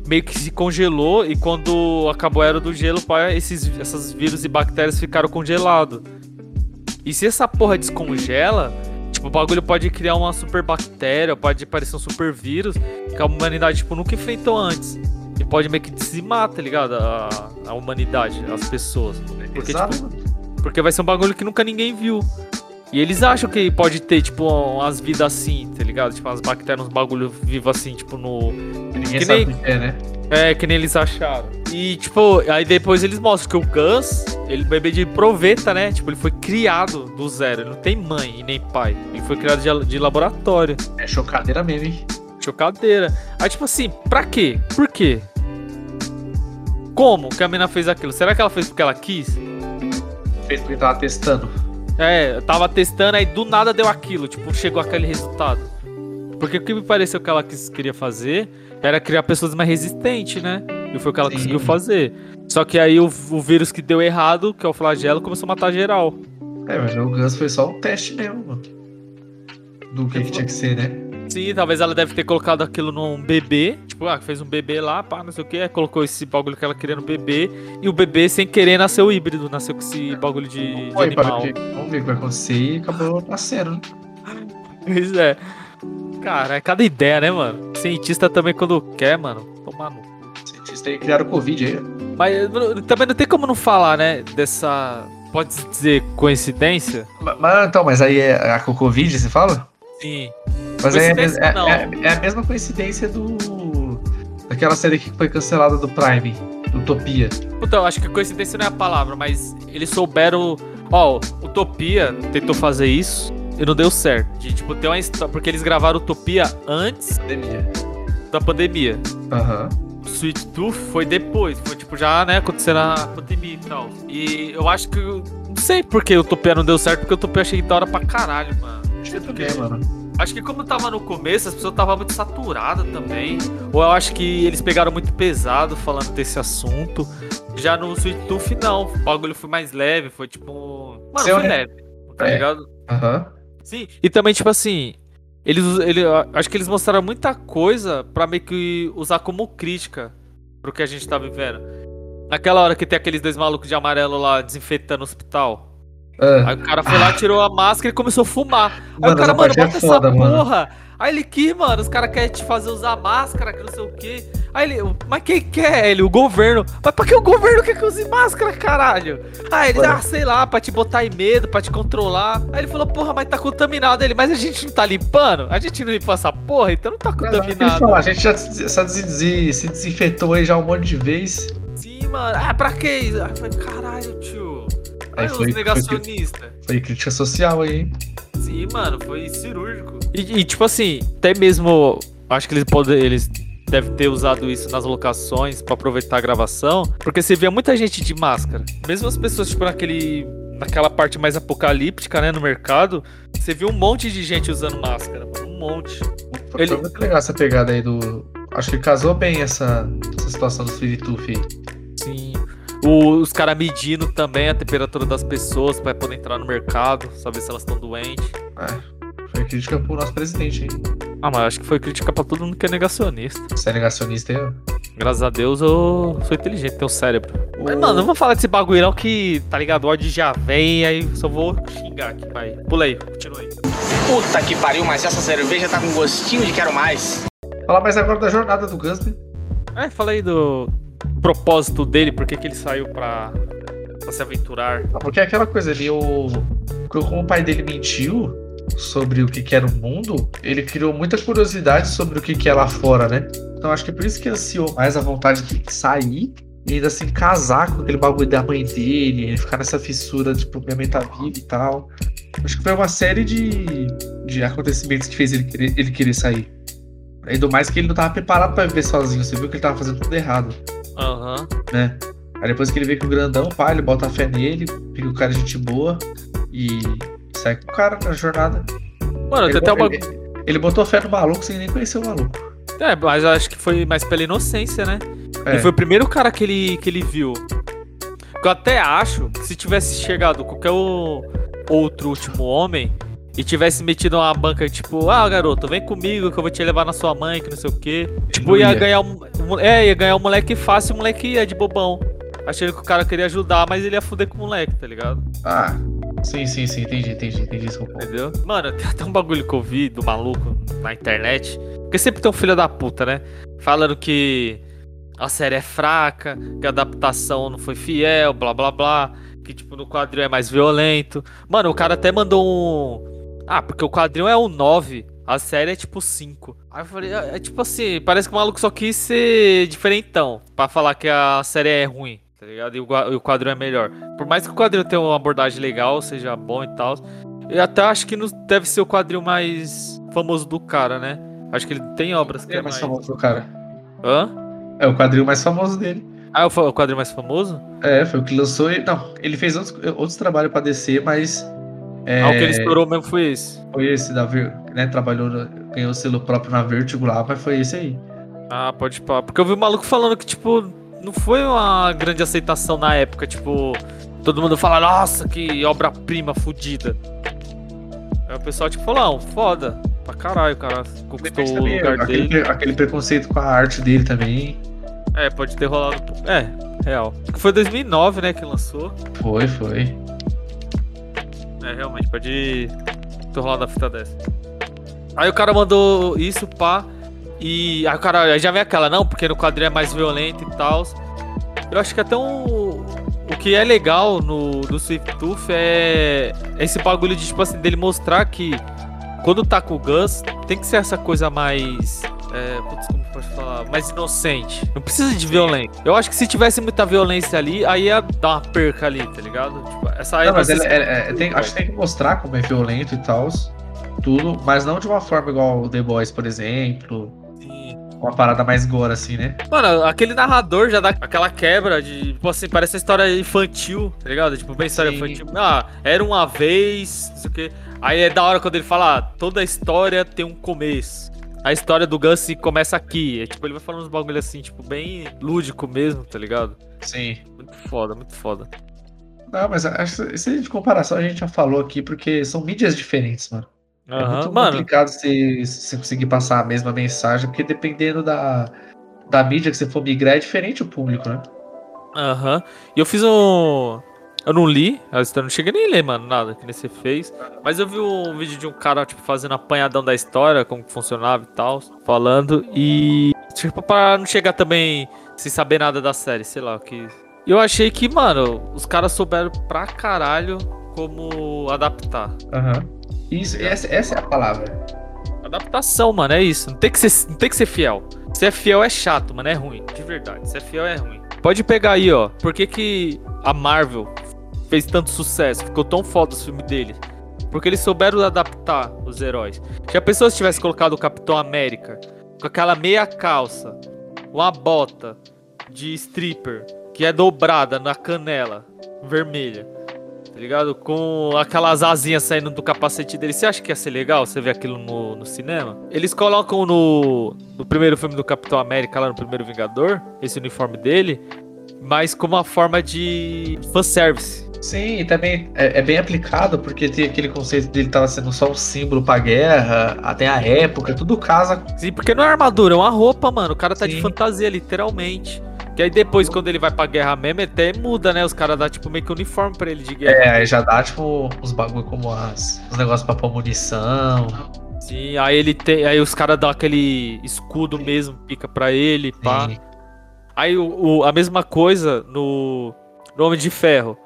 Speaker 3: meio que se congelou e quando acabou a era do gelo, pá, esses essas vírus e bactérias ficaram congelados. E se essa porra descongela, tipo, o bagulho pode criar uma super bactéria, pode aparecer um super vírus que a humanidade, tipo, nunca enfrentou antes. E pode meio que dizimar, tá ligado? A, a humanidade, as pessoas. Porque, tipo, porque vai ser um bagulho que nunca ninguém viu. E eles acham que pode ter, tipo, umas vidas assim, tá ligado? Tipo, umas bactérias, uns bagulho vivo assim, tipo, no,
Speaker 2: Ninguém
Speaker 3: que nem-
Speaker 2: que é, né?
Speaker 3: é, que nem eles acharam. E, tipo, aí depois eles mostram que o Gus, ele bebê de proveta, né? Tipo, ele foi criado do zero. Ele não tem mãe e nem pai. Ele foi criado de, de laboratório.
Speaker 2: É chocadeira mesmo, hein?
Speaker 3: Chocadeira. Aí, tipo assim, pra quê? Por quê? Como que a mina fez aquilo? Será que ela fez porque ela quis?
Speaker 2: Fez porque tava testando.
Speaker 3: É, tava testando, aí do nada deu aquilo. Tipo, chegou aquele resultado. Porque o que me pareceu que ela quis, queria fazer era criar pessoas mais resistentes, né? E foi o que ela
Speaker 2: Sim.
Speaker 3: conseguiu fazer. Só que aí o, o vírus que deu errado, que é o flagelo, começou a matar geral.
Speaker 2: É, mas o Gus foi só um teste mesmo, mano. Do que, que tinha que ser, né?
Speaker 3: Sim, talvez ela deve ter colocado aquilo num bebê. Tipo, ah, fez um bebê lá, pá, não sei o que. Colocou esse bagulho que ela queria no bebê. E o bebê, sem querer, nasceu híbrido. Nasceu com esse bagulho de, de animal.
Speaker 2: vamos ver o que vai acontecer e acabou nascendo, né?
Speaker 3: Pois é. Cara, é cada ideia, né, mano? Cientista também, quando quer, mano, tomar no cu.
Speaker 2: Cientistas aí criaram o Covid aí.
Speaker 3: Mas também não tem como não falar, né? Dessa. Pode dizer coincidência?
Speaker 2: Mas, mas, então, mas aí é a com o Covid, você fala?
Speaker 3: Sim.
Speaker 2: Mas é, é- é- é a mesma coincidência do. daquela série que foi cancelada do Prime, Utopia.
Speaker 3: Eu acho que coincidência não é a palavra, mas eles souberam. Ó, Utopia tentou fazer isso e não deu certo. De, tipo, ter uma história. Porque eles gravaram Utopia antes
Speaker 2: Pandemia.
Speaker 3: da pandemia.
Speaker 2: Aham.
Speaker 3: Sweet Tooth foi depois, foi tipo já, né, acontecendo a pandemia e tal. E eu acho que. Não sei porque o Utopia não deu certo, porque o Utopia achei da hora pra caralho, mano.
Speaker 2: Acho que também, mano.
Speaker 3: Acho que como tava no começo, as pessoas estavam muito saturadas também. Ou eu acho que eles pegaram muito pesado falando desse assunto. Já no Sweet Tooth, não. O bagulho foi mais leve, foi tipo. Mano,
Speaker 2: Seu,
Speaker 3: foi leve. Tá
Speaker 2: É.
Speaker 3: ligado?
Speaker 2: Aham.
Speaker 3: Sim. E também, tipo assim. Eles, ele, acho que eles mostraram muita coisa pra meio que usar como crítica pro que a gente tá vivendo. Naquela hora que tem aqueles dois malucos de amarelo lá desinfetando o hospital.
Speaker 2: Ah,
Speaker 3: Aí o cara foi lá, tirou a máscara e começou a fumar. Aí
Speaker 2: Mano,
Speaker 3: o cara, mano,
Speaker 2: é
Speaker 3: bota
Speaker 2: foda,
Speaker 3: essa
Speaker 2: mano.
Speaker 3: porra. Aí ele que, mano, os caras querem te fazer usar máscara, que não sei o quê. Aí ele, mas quem quer? Ele, o governo. Mas pra que o governo quer que eu use máscara, caralho? Aí ele,
Speaker 2: Mano.
Speaker 3: ah, sei lá, pra te botar em medo, pra te controlar. Aí ele falou, porra, mas tá contaminado. Ele, mas a gente não tá limpando? A gente não limpou essa porra, então não tá
Speaker 2: é
Speaker 3: contaminado.
Speaker 2: falou, a gente já se desinfetou aí já um monte de vez.
Speaker 3: Sim, mano. Ah, pra que isso? Aí eu falei, caralho, tio.
Speaker 2: Aí
Speaker 3: Aí
Speaker 2: foi-
Speaker 3: os
Speaker 2: foi-
Speaker 3: negacionistas.
Speaker 2: Foi crítica social aí, hein?
Speaker 3: Sim, mano, foi cirúrgico. E, e, tipo assim, até mesmo. Acho que eles podem. Eles devem ter usado isso nas locações pra aproveitar a gravação. Porque você via muita gente de máscara. Mesmo as pessoas, tipo, naquele. Naquela parte mais apocalíptica, né, no mercado, você viu um monte de gente usando máscara, mano. Um monte.
Speaker 2: Foi,
Speaker 3: Ele-
Speaker 2: muito legal essa pegada aí do. Acho que casou bem essa, essa situação do Firituf aí.
Speaker 3: Os caras medindo também a temperatura das pessoas pra poder entrar no mercado, saber se elas estão doentes.
Speaker 2: É, foi crítica pro nosso presidente, hein?
Speaker 3: Ah, mas acho que foi crítica pra todo mundo que é negacionista.
Speaker 2: Você é negacionista aí, ó.
Speaker 3: Graças a Deus eu sou inteligente, tenho cérebro. Mas,
Speaker 2: O-
Speaker 3: mano, não vou falar desse bagulho não que, tá ligado? O ódio já vem, aí só vou xingar aqui, vai. Pula aí, continua aí.
Speaker 4: Puta que pariu, mas essa cerveja tá com gostinho de quero mais.
Speaker 2: Falar mais agora da jornada do Gus, né?
Speaker 3: É, fala aí do propósito dele, por que que ele saiu pra, pra se aventurar.
Speaker 2: Ah, Porque é aquela coisa ali, o. Como o pai dele mentiu sobre o que, que era o mundo, ele criou muita curiosidade sobre o que, que é lá fora, né? Então acho que é por isso que ansiou mais a vontade de sair e ainda assim casar com aquele bagulho da mãe dele, ele ficar nessa fissura tipo, de proplemento a vida e tal. Acho que foi uma série de, de acontecimentos que fez ele querer, ele querer sair. Ainda mais que ele não tava preparado pra viver sozinho, você viu que ele tava fazendo tudo errado
Speaker 3: Aham.
Speaker 2: né? Aí depois que ele vê que o grandão, pá, ele bota fé nele, fica o cara de gente boa e sai com o cara na jornada.
Speaker 3: Mano,
Speaker 2: Ele,
Speaker 3: tem até uma...
Speaker 2: ele- ele botou fé no maluco sem nem conhecer o maluco.
Speaker 3: É, mas eu acho que foi mais pela inocência, né?
Speaker 2: É.
Speaker 3: Ele foi o primeiro cara que ele, que ele viu. Eu até acho que se tivesse chegado qualquer outro último homem e tivesse metido uma banca, tipo, ah, garoto, vem comigo que eu vou te levar na sua mãe, que não sei o quê. Tipo, ia,
Speaker 2: ia.
Speaker 3: ganhar um. É, ia ganhar um moleque fácil e o moleque ia de bobão. Achando que o cara queria ajudar, mas ele ia fuder com o moleque, tá ligado?
Speaker 2: Ah, sim, sim, sim, entendi, entendi, entendi ponto.
Speaker 3: Entendeu? Mano, tem até um bagulho que eu vi do maluco na internet. Porque sempre tem um filho da puta, né? Falando que a série é fraca, que a adaptação não foi fiel, blá blá blá. Que, tipo, no quadril é mais violento. Mano, o cara até mandou um. Ah, porque o quadril é um 9, a série é tipo 5. Aí eu falei, é, é tipo assim, parece que o maluco só quis ser diferentão. Pra falar que a série é ruim, tá ligado? E o, e o quadril é melhor. Por mais que o quadril tenha uma abordagem legal, seja bom e tal. Eu até acho que não deve ser o quadril mais famoso do cara, né? Acho que ele tem obras que é
Speaker 2: é mais
Speaker 3: mais.
Speaker 2: famoso do cara?
Speaker 3: Hã?
Speaker 2: É o quadril mais famoso dele.
Speaker 3: Ah, é o o quadril mais famoso?
Speaker 2: É, foi o que lançou ele. Não, ele fez outros, outros trabalhos pra descer, mas. É,
Speaker 3: Ah, o que ele estourou mesmo foi esse.
Speaker 2: Foi esse da Ver, né? Trabalhou, ganhou o selo próprio na Vertigo lá, mas foi esse aí.
Speaker 3: Ah, pode pá. Porque eu vi o maluco falando que, tipo, não foi uma grande aceitação na época. Tipo, todo mundo fala, nossa, que obra-prima fodida. Aí o pessoal, tipo, falou, não, foda. Pra caralho, cara. Conquistou o lugar
Speaker 2: aquele,
Speaker 3: dele.
Speaker 2: aquele preconceito com a arte dele também.
Speaker 3: É, pode ter rolado. É, real. Foi 2009, né, que lançou.
Speaker 2: Foi, foi.
Speaker 3: É, realmente, pode ter rolado a fita dessa. Aí o cara mandou isso, pá. E aí o cara aí já vem aquela, não, porque no quadrinho é mais violento e tal. Eu acho que até um. O que é legal no do Swift Tooth é esse bagulho de, tipo assim, dele mostrar que quando tá com o Gus, tem que ser essa coisa mais. É, putz, como pode falar? Mais inocente. Não precisa de violência. Eu acho que se tivesse muita violência ali, aí ia dar uma perca ali, tá ligado? Tipo, essa
Speaker 2: Não, mas ele- é- é- tem- acho que tem que mostrar como é violento e tal. Tudo, mas não de uma forma igual o The Boys, por exemplo.
Speaker 3: Sim.
Speaker 2: Uma parada mais gore, assim, né?
Speaker 3: Mano, aquele narrador já dá aquela quebra de, tipo assim, parece uma história infantil, tá ligado? Tipo, bem história
Speaker 2: Sim.
Speaker 3: infantil. Ah, era uma vez, não sei o quê. Aí é da hora quando ele fala, ah, toda história tem um começo. A história do Gus começa aqui. É, tipo, ele vai falando uns bagulho assim, tipo, bem lúdico mesmo, tá ligado?
Speaker 2: Sim.
Speaker 3: Muito foda, muito foda.
Speaker 2: Não, mas acho que esse de comparação a gente já falou aqui, porque são mídias diferentes, mano. É
Speaker 3: Aham,
Speaker 2: muito
Speaker 3: Mano,
Speaker 2: complicado você, você conseguir passar a mesma mensagem, porque dependendo da, da mídia que você for migrar, é diferente o público, né?
Speaker 3: Aham. E eu fiz um. Eu não li, história não cheguei nem a ler, mano, nada que nem você fez. Mas eu vi um vídeo de um cara, tipo, fazendo apanhadão da história, como que funcionava e tal, falando. E. Tipo, pra não chegar também sem saber nada da série, sei lá, o que. E eu achei que, mano, os caras souberam pra caralho como adaptar.
Speaker 2: Aham. Isso, essa, essa é a palavra.
Speaker 3: Adaptação, mano, é isso. Não tem que ser, não tem que ser fiel. Se é fiel é chato, mano, é ruim. De verdade. Se é fiel é ruim. Pode pegar aí, ó. Por que, que a Marvel fez tanto sucesso? Ficou tão foda os filmes dele? Porque eles souberam adaptar os heróis. Já pensou se tivesse colocado o Capitão América com aquela meia calça, uma bota de stripper que é dobrada na canela vermelha? Tá ligado? Com aquelas asinhas saindo do capacete dele. Você acha que ia ser legal você ver aquilo no, no cinema? Eles colocam no, no primeiro filme do Capitão América, lá no primeiro Vingador, esse uniforme dele, mas como uma forma de fanservice.
Speaker 2: Sim, e também é, é bem aplicado, porque tem aquele conceito dele tava sendo só um símbolo pra guerra, até a época, tudo casa.
Speaker 3: Sim, porque não é armadura, é uma roupa, mano. O cara tá de
Speaker 2: Sim.
Speaker 3: fantasia, literalmente. Que aí depois, quando ele vai pra guerra mesmo, até muda, né? Os caras dão tipo meio que uniforme pra ele de guerra.
Speaker 2: É, aí já dá, tipo, uns bagulho como as, os negócios pra pôr munição.
Speaker 3: Sim, aí ele tem. Aí os caras dão aquele escudo mesmo, pica pra ele, pá.
Speaker 2: Sim.
Speaker 3: Aí o, o- a mesma coisa no, no Homem de Ferro.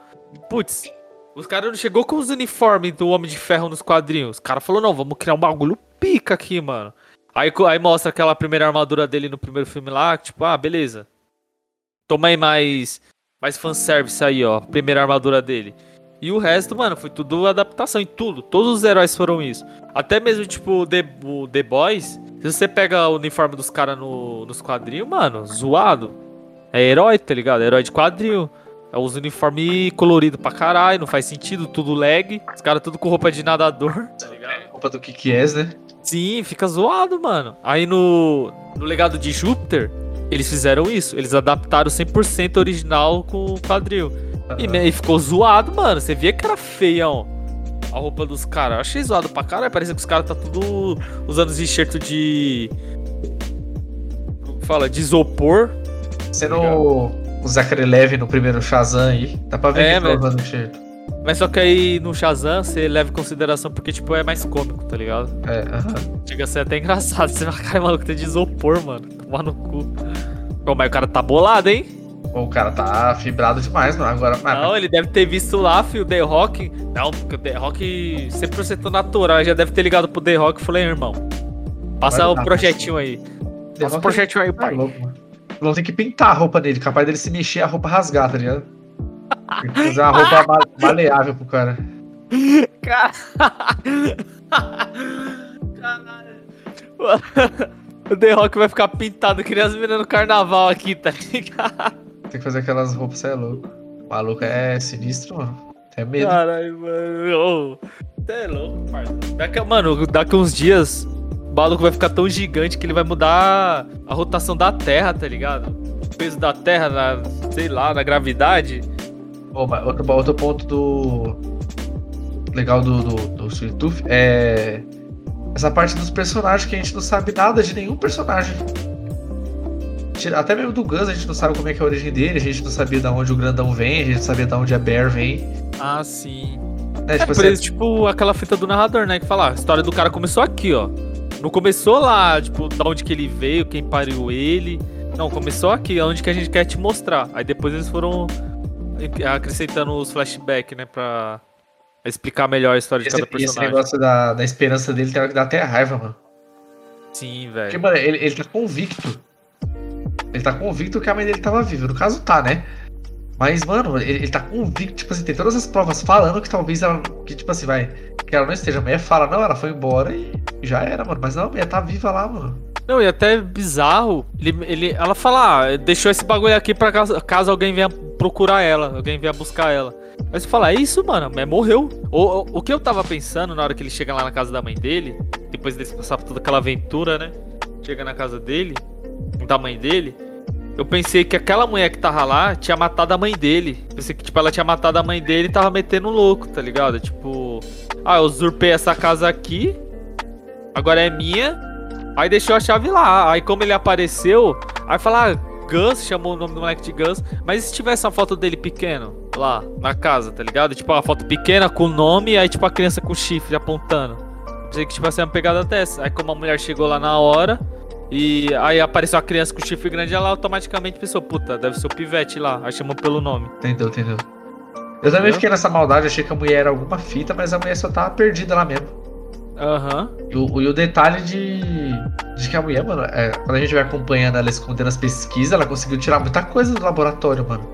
Speaker 3: Putz, os caras não chegou com os uniformes do Homem de Ferro nos quadrinhos. Os caras falaram, não, vamos criar um bagulho pica aqui, mano. Aí, aí mostra aquela primeira armadura dele no primeiro filme lá, tipo, ah, beleza. Toma aí mais, mais fanservice aí, ó. Primeira armadura dele. E o resto, mano, foi tudo adaptação em tudo. Todos os heróis foram isso. Até mesmo, tipo, o The, o The Boys. Se você pega o uniforme dos caras no, nos quadrinhos, mano, zoado. É herói, tá ligado? Herói de quadril. É os uniformes coloridos pra caralho, não faz sentido, tudo lag. Os caras tudo com roupa de nadador, tá ligado?
Speaker 2: Roupa do Kikies, né?
Speaker 3: Sim, fica zoado, mano. Aí no, no legado de Júpiter, eles fizeram isso. Eles adaptaram 100% original com o quadril. E, me- e ficou zoado, mano. Você via que era feião a roupa dos caras. Eu achei zoado pra caralho. Parece que os caras tá tudo usando os enxertos de. Como que fala? De isopor.
Speaker 2: Sendo o Zachary Levy no primeiro Shazam aí. Dá pra ver
Speaker 3: É,
Speaker 2: que tá
Speaker 3: mas-
Speaker 2: usando enxerto.
Speaker 3: Mas só que aí no Shazam você leva em consideração porque, tipo, é mais cômico, tá ligado?
Speaker 2: É, aham.
Speaker 3: Chega a ser até engraçado. Você vai, cara, maluco, tem de isopor, mano. Tomar no cu. Pô, mas o cara tá bolado, hein?
Speaker 2: Pô, O cara tá fibrado demais, mano. Agora.
Speaker 3: Não, ele deve ter visto lá, filho, o The Rock. Não, porque o The Rock 100% natural. Ele já deve ter ligado pro The Rock e falei, irmão, passa o projetinho aí. Passa o
Speaker 2: Rock
Speaker 3: projetinho aí,
Speaker 2: Tá
Speaker 3: pai.
Speaker 2: louco, mano. Vão ter que pintar a roupa dele, capaz dele se mexer a roupa rasgar, tá ligado? Tem que fazer uma roupa ma- maleável pro cara.
Speaker 3: O The Rock vai ficar pintado que nem as meninas no carnaval aqui, tá ligado?
Speaker 2: Tem que fazer aquelas roupas, você é louco. O maluco é sinistro, mano. Tem medo.
Speaker 3: Caralho, mano. Você é louco, parça. Daqui, mano, daqui uns dias, maluco vai ficar tão gigante que ele vai mudar a rotação da Terra, tá ligado? O peso da Terra, na, sei lá, na gravidade.
Speaker 2: Pô, mas outro, outro ponto do. Legal do, do, do Sweet Tooth é. Essa parte dos personagens que a gente não sabe nada de nenhum personagem. Até mesmo do Gus a gente não sabe como é que é a origem dele, a gente não sabia de onde o grandão vem, a gente não sabia de onde a Bear vem.
Speaker 3: Ah, sim.
Speaker 2: Né?
Speaker 3: É,
Speaker 2: Tipo,
Speaker 3: por
Speaker 2: assim,
Speaker 3: isso, tipo, aquela fita do narrador, né? Que fala, ah, a história do cara começou aqui, ó. Não começou lá, tipo, da onde que ele veio, quem pariu ele. Não, começou aqui, onde que a gente quer te mostrar. Aí depois eles foram acrescentando os flashbacks, né? Pra explicar melhor a história de
Speaker 2: esse,
Speaker 3: cada
Speaker 2: esse
Speaker 3: personagem.
Speaker 2: negócio da, da esperança dele tem hora que dá até raiva, mano.
Speaker 3: Sim,
Speaker 2: Porque,
Speaker 3: velho.
Speaker 2: mano, ele, ele tá convicto. Ele tá convicto que a mãe dele tava viva. No caso, tá, né? Mas, mano, ele, ele tá convicto, tipo assim, tem todas as provas falando que talvez ela. Que, tipo assim, vai. Que ela não esteja. A mulher fala, não, ela foi embora e já era, mano. Mas não, a mulher tá viva lá, mano.
Speaker 3: Não, e até bizarro, ele, ele, ela fala, ah, deixou esse bagulho aqui pra caso, caso alguém venha procurar ela, alguém venha buscar ela. Aí você fala, é isso, mano, mulher morreu. O, o, o que eu tava pensando na hora que ele chega lá na casa da mãe dele, depois dele passar por toda aquela aventura, né? Chega na casa dele, da mãe dele. Eu pensei que aquela mulher que tava lá tinha matado a mãe dele. Pensei que, tipo, ela tinha matado a mãe dele e tava metendo louco, tá ligado? Tipo, ah, eu usurpei essa casa aqui, agora é minha. Aí deixou a chave lá. Aí como ele apareceu, aí fala, ah, Gus, chamou o nome do moleque de Gus. Mas e se tivesse uma foto dele pequeno lá na casa, tá ligado? Tipo, uma foto pequena com o nome aí, tipo, a criança com o chifre apontando. Pensei que, tipo, assim, uma pegada dessa. Aí, como a mulher chegou lá na hora e aí apareceu a criança com o chifre grande, ela automaticamente pensou, puta, deve ser o pivete lá. Aí chamou pelo nome.
Speaker 2: Entendeu, entendeu. Eu também
Speaker 3: Entendeu?
Speaker 2: fiquei nessa maldade, achei que a mulher era alguma fita, mas a mulher só tava perdida lá mesmo.
Speaker 3: Aham.
Speaker 2: E o, e o detalhe de, de que a mulher, mano, é, quando a gente vai acompanhando ela escondendo as pesquisas, ela conseguiu tirar muita coisa do laboratório, mano.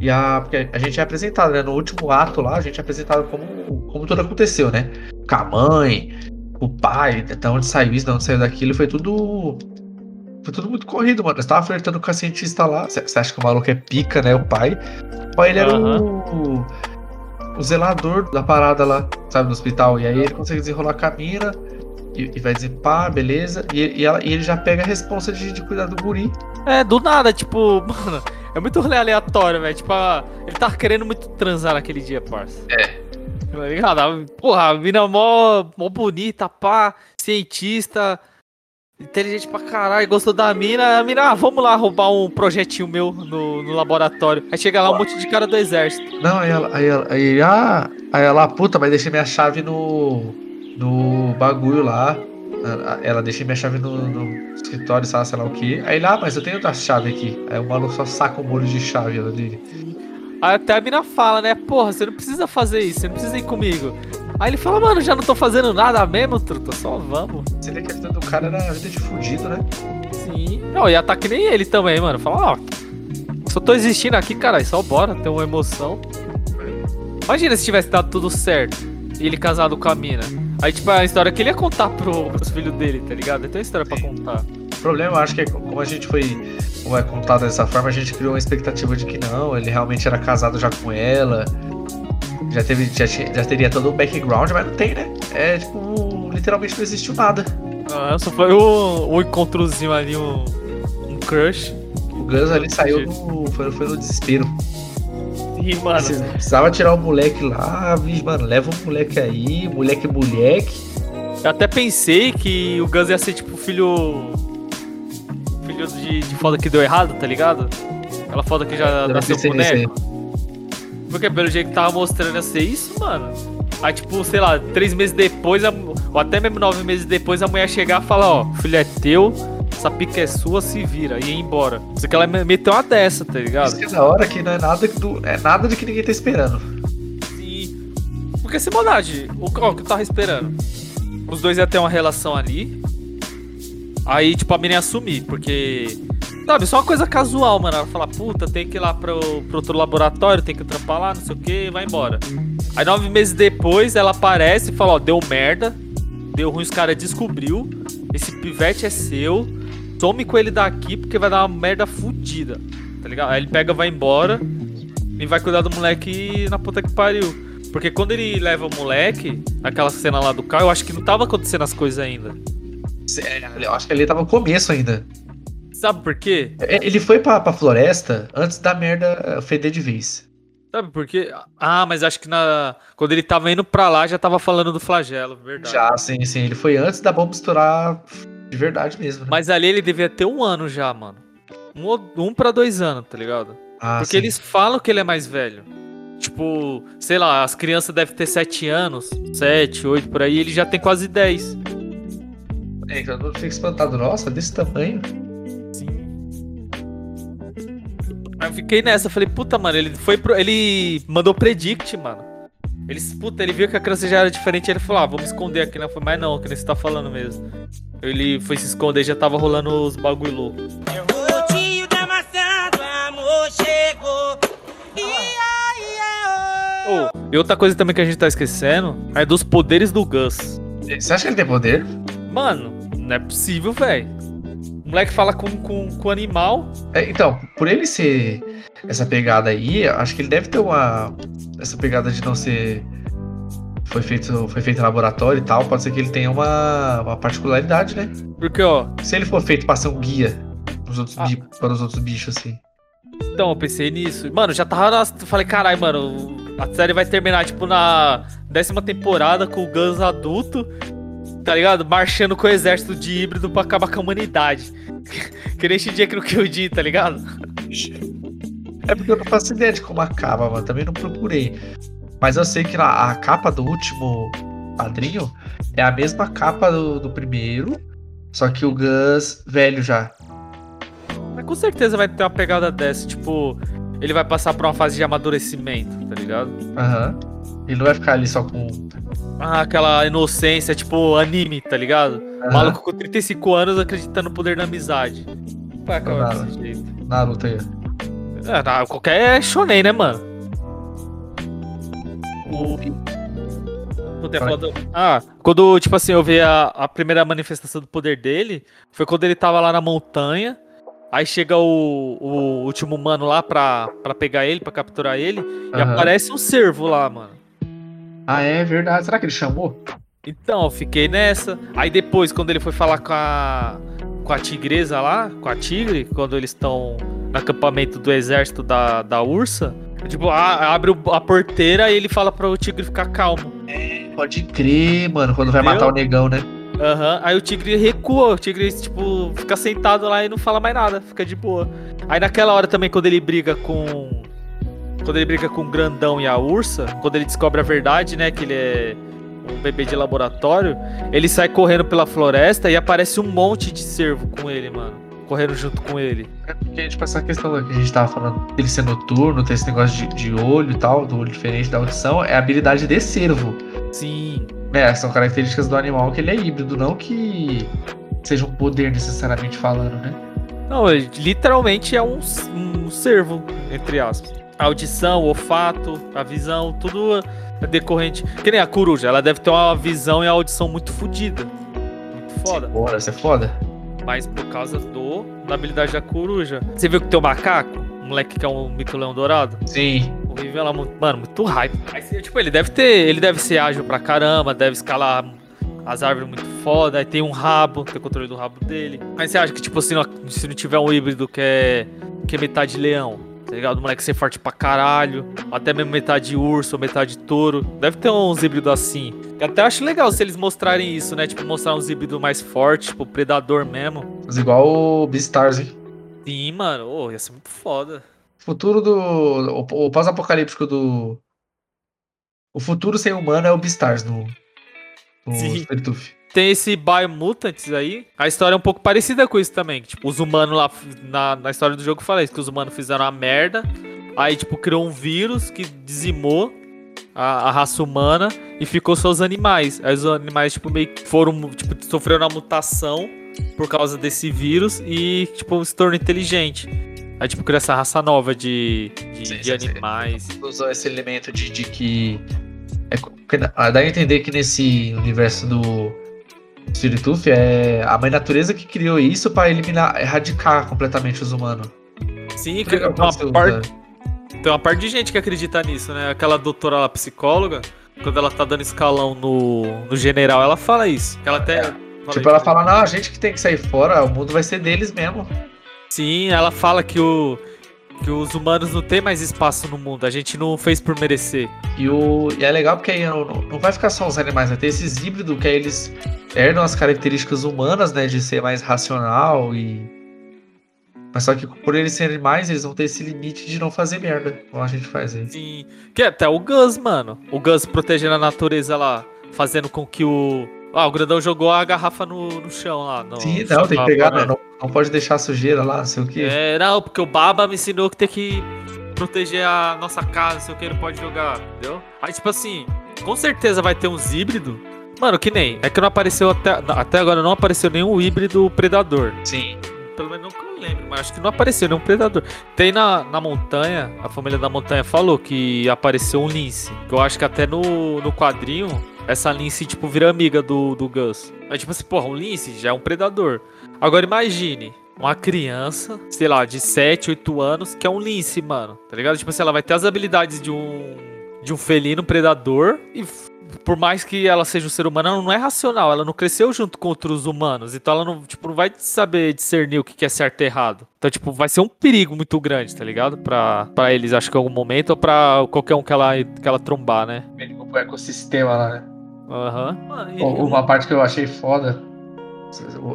Speaker 2: E a. Porque a gente é apresentado, né? No último ato lá, a gente é apresentado como, como tudo aconteceu, né? Com a mãe, o pai, da onde saiu isso, da onde saiu daquilo, foi tudo. Foi tudo muito corrido, mano. Você tava flertando com a cientista lá. Você acha que o maluco é pica, né? O pai. O pai, ele era o. O zelador da parada lá, sabe, no hospital. E aí ele consegue desenrolar com a mina. E, e vai dizer, pá, beleza. E, e, ela- e ele já pega a responsa de, de cuidar do guri.
Speaker 3: É, do nada, tipo, mano, é muito aleatório, velho. Tipo, a- ele tava querendo muito transar naquele dia, parça.
Speaker 2: É.
Speaker 3: Tá ligado? A- Porra, a mina mó, mó bonita, pá, cientista, inteligente pra caralho, gostou da mina. A mina, ah, vamos lá roubar um projetinho meu no, no laboratório. Aí chega lá um monte de cara do exército.
Speaker 2: Não, aí ela, aí ela, aí, ah, aí ela, puta, mas deixei minha chave no, no bagulho lá. Ah, Ela deixei minha chave no, no escritório, lá, sei lá o que. Aí ele, ah, mas eu tenho outra chave aqui. Aí o maluco só saca o molho de chave lá dele.
Speaker 3: Aí até a mina fala, né? Porra, você não precisa fazer isso, você não precisa ir comigo. Aí ele fala, mano, já não tô fazendo nada mesmo, truta, só vamos.
Speaker 2: Você vê que a vida do cara era vida de fudido, né?
Speaker 3: Sim. Não, ia tá que nem ele também, mano. Fala, ó. Só tô existindo aqui, cara. Só bora, tem uma emoção. Imagina se tivesse dado tudo certo. E ele casado com a mina. Aí, tipo, a história que ele ia contar pro, pros filhos dele, tá ligado? Ele tem uma história pra contar.
Speaker 2: O problema, eu acho que é como a gente foi como é contado dessa forma, a gente criou uma expectativa de que não, ele realmente era casado já com ela. Já, teve, já, já teria todo o background, mas não tem, né? É tipo, literalmente não existiu nada.
Speaker 3: Ah, só foi um, um encontrozinho ali, um, um crush.
Speaker 2: O Gus ali saiu no, foi, foi no desespero.
Speaker 3: E, mano,
Speaker 2: Precis- Precisava tirar o moleque lá, vixe, mano, leva o moleque aí, moleque moleque.
Speaker 3: eu até pensei que o Gus ia ser tipo filho. Filho de, de foda que deu errado, tá ligado? Aquela foda que já
Speaker 2: Eu
Speaker 3: nasceu boneco. Porque pelo jeito que tava mostrando ia ser isso, mano. Aí, tipo, sei lá, três meses depois, ou até mesmo nove meses depois, a mulher chegar e falar, ó, filho é teu, essa pica é sua, se vira, e ir embora. Isso que ela me- meteu uma dessa, tá ligado?
Speaker 2: Isso que é da hora que não é nada, do, é nada de que ninguém tá esperando.
Speaker 3: Sim. Porque se maldade, o, ó, o que eu tava esperando? Os dois iam ter uma relação ali. Aí, tipo, a mina ia assumir, porque. Sabe, só uma coisa casual, mano. Ela fala, puta, tem que ir lá pro, pro outro laboratório, tem que trampar lá, não sei o que, vai embora. Aí nove meses depois ela aparece e fala, ó, deu merda, deu ruim, os caras descobriu, esse pivete é seu, some com ele daqui porque vai dar uma merda fudida, tá ligado? Aí ele pega, vai embora e vai cuidar do moleque na puta que pariu. Porque quando ele leva o moleque, aquela cena lá do carro, eu acho que não tava acontecendo as coisas ainda.
Speaker 2: É, Eu acho que ali tava no começo ainda.
Speaker 3: Sabe por quê?
Speaker 2: É, Ele foi pra, pra floresta antes da merda feder de vez.
Speaker 3: Sabe por quê? Ah, mas acho que na quando ele tava indo pra lá já tava falando do flagelo, verdade.
Speaker 2: Já, sim, sim. Ele foi antes da bomba estourar de verdade mesmo. né?
Speaker 3: Mas ali ele devia ter um ano já, mano. Um, um pra dois anos, tá ligado?
Speaker 2: Ah,
Speaker 3: Porque
Speaker 2: sim.
Speaker 3: eles falam que ele é mais velho. Tipo, sei lá, as crianças devem ter sete anos, sete, oito por aí, ele já tem quase dez.
Speaker 2: É, todo mundo fica espantado. Nossa, desse tamanho.
Speaker 3: Aí eu fiquei nessa, falei, puta, mano, ele foi pro. Ele mandou predict, mano. Ele, puta, ele viu que a criança já era diferente, ele falou, ah, vamos esconder aqui, né? Falei, mas não, que nem você tá falando mesmo. Ele foi se esconder, já tava rolando os bagulho louco.
Speaker 5: O tio da maçã do amor chegou. Ia, ia,
Speaker 3: Oh, e outra coisa também que a gente tá esquecendo é dos poderes do Gus.
Speaker 2: Você acha que ele tem poder?
Speaker 3: Mano, não é possível, velho. O moleque fala com, com, com animal.
Speaker 2: É, então, por ele ser essa pegada aí, acho que ele deve ter uma. Essa pegada de não ser. Foi feito, foi feito em laboratório e tal. Pode ser que ele tenha uma, uma particularidade, né?
Speaker 3: Porque, ó,
Speaker 2: Se ele for feito pra ser um guia pros outros
Speaker 3: Ah.
Speaker 2: bi- para os outros bichos, assim.
Speaker 3: então eu pensei nisso. Mano, já tava. Na, falei, caralho, mano, a série vai terminar, tipo, na décima temporada com o Gus adulto. Tá ligado? Marchando com o exército de híbrido pra acabar com a humanidade. que nem Shingeki no Kyojin, tá ligado?
Speaker 2: É porque eu não faço ideia de como acaba, mano. Também não procurei. Mas eu sei que a, a capa do último quadrinho é a mesma capa do, do primeiro, só que o Gus velho já.
Speaker 3: Mas com certeza vai ter uma pegada dessa, tipo, ele vai passar por uma fase de amadurecimento, tá ligado?
Speaker 2: Aham. Ele não vai ficar ali só com.
Speaker 3: Ah, aquela inocência, tipo anime, tá ligado?
Speaker 2: Aham.
Speaker 3: Maluco com 35 anos acreditando no poder da amizade. Vai acabar
Speaker 2: Nada.
Speaker 3: desse jeito.
Speaker 2: Naruto aí.
Speaker 3: É, na- qualquer shonen, né, mano? O... Não Ah, quando, tipo assim, eu vi a, a primeira manifestação do poder dele, foi quando ele tava lá na montanha, aí chega o, o último mano lá pra, pra pegar ele, pra capturar ele, e
Speaker 2: Aham.
Speaker 3: aparece um cervo lá, mano.
Speaker 2: Ah, é verdade. Será que ele chamou?
Speaker 3: Então, eu fiquei nessa. Aí depois, quando ele foi falar com a, com a tigresa lá, com a tigre, quando eles estão no acampamento do exército da, da ursa, tipo, a- abre a porteira e ele fala para o tigre ficar calmo.
Speaker 2: Pode crer, mano, quando vai
Speaker 3: Entendeu?
Speaker 2: matar o negão, né?
Speaker 3: Aham, aí o tigre recua, o tigre, tipo, fica sentado lá e não fala mais nada, fica de boa. Aí naquela hora também, quando ele briga com. Quando ele briga com o grandão e a ursa, quando ele descobre a verdade, né, que ele é um bebê de laboratório, ele sai correndo pela floresta e aparece um monte de cervo com ele, mano. Correndo junto com ele.
Speaker 2: É porque, tipo, essa questão que a gente tava falando dele ser noturno, ter esse negócio de, de olho e tal, do olho diferente da audição, é a habilidade de cervo.
Speaker 3: Sim.
Speaker 2: É, são características do animal que ele é híbrido, não que seja um poder necessariamente falando, né?
Speaker 3: Não, ele literalmente é um, um cervo, entre aspas. A audição, o olfato, a visão, tudo é decorrente. Que nem a coruja, ela deve ter uma visão e a audição muito fodida. Muito foda.
Speaker 2: Bora, isso é foda.
Speaker 3: Mas por causa do da habilidade da coruja. Você viu que tem o macaco? Um moleque que é um mito-leão dourado?
Speaker 2: Sim.
Speaker 3: O ela, é muito- mano, muito hype. Aí, você- tipo, ele deve ter. Ele deve ser ágil pra caramba, deve escalar as árvores muito foda. Aí tem um rabo, tem controle do rabo dele. Mas você acha que, tipo, se não, se não tiver um híbrido que é, que é metade leão, tá ligado? O moleque ser forte pra caralho. Até mesmo metade urso metade touro. Deve ter uns híbridos assim. Eu até acho legal se eles mostrarem isso, né? Tipo, mostrar uns híbridos mais fortes, tipo, predador mesmo.
Speaker 2: Mas igual o Beastars, hein?
Speaker 3: Sim, mano. Ô, ia ser muito foda.
Speaker 2: Futuro do. O, o pós-apocalíptico do. O futuro sem humano é o Beastars no. No
Speaker 3: Sim.
Speaker 2: Spirituf.
Speaker 3: Tem esse Biomutants aí. A história é um pouco parecida com isso também. tipo, os humanos lá. Na, na história do jogo fala isso, que os humanos fizeram uma merda. Aí, tipo, criou um vírus que dizimou a, a raça humana e ficou só os animais. Aí os animais, tipo, meio que foram. Tipo, sofreram uma mutação por causa desse vírus e, tipo, se tornou inteligente. Aí, tipo, criou essa raça nova de, de,
Speaker 2: Sim,
Speaker 3: de
Speaker 2: sim, sim.
Speaker 3: animais.
Speaker 2: Usou esse elemento de, de que. É, dá a entender que nesse universo do Spirituf é a mãe natureza que criou isso pra eliminar, erradicar completamente os humanos.
Speaker 3: Sim, que uma, parte, tem uma parte de gente que acredita nisso, né? Aquela doutora lá, psicóloga, quando ela tá dando escalão no, no general, ela fala isso. Ela até. fala
Speaker 2: Tipo,
Speaker 3: isso,
Speaker 2: ela
Speaker 3: né?
Speaker 2: fala, não, a gente que tem que sair fora, o mundo vai ser deles mesmo.
Speaker 3: Sim, ela fala que, o, que os humanos não têm mais espaço no mundo, a gente não fez por merecer.
Speaker 2: E, o, e é legal porque aí não, não- vai ficar só os animais, vai ter esses híbridos que aí eles herdam as características humanas, né? De ser mais racional e. Mas só que por eles serem animais, eles vão ter esse limite de não fazer merda, como a gente faz aí.
Speaker 3: Sim. Que é até o Gus, mano. O Gus protegendo a natureza lá, fazendo com que o. Ah, o grandão jogou a garrafa no, no chão lá. No,
Speaker 2: Sim, não, tem que pegar, não, não, não pode deixar sujeira lá, não sei o que.
Speaker 3: É, não, porque o Baba me ensinou que tem que proteger a nossa casa, não sei o que, não pode jogar, entendeu? Aí, tipo assim, com certeza vai ter uns híbridos. Mano, que nem. É que não apareceu até. Até agora não apareceu nenhum híbrido predador.
Speaker 2: Sim.
Speaker 3: Pelo menos não que eu lembro, mas acho que não apareceu nenhum predador. Tem na, na montanha, a família da montanha falou que apareceu um lince. Que eu acho que até no, no quadrinho, essa lince, tipo, vira amiga do, do Gus. Aí, tipo assim, porra, um lince já é um predador. Agora imagine uma criança, sei lá, de 7, 8 anos, que é um lince, mano. Tá ligado? Tipo assim, ela vai ter as habilidades de um. De um felino predador e por mais que ela seja um ser humano, ela não é racional, ela não cresceu junto com outros humanos, então ela não, tipo, não vai saber discernir o que é certo e errado. Então, tipo, vai ser um perigo muito grande, tá ligado? Pra, pra eles, acho que em algum momento, ou pra qualquer um que ela, que ela trombar, né?
Speaker 2: Ele o ecossistema lá, né?
Speaker 3: Aham. Mano,
Speaker 2: Ó, Uma parte que eu achei foda.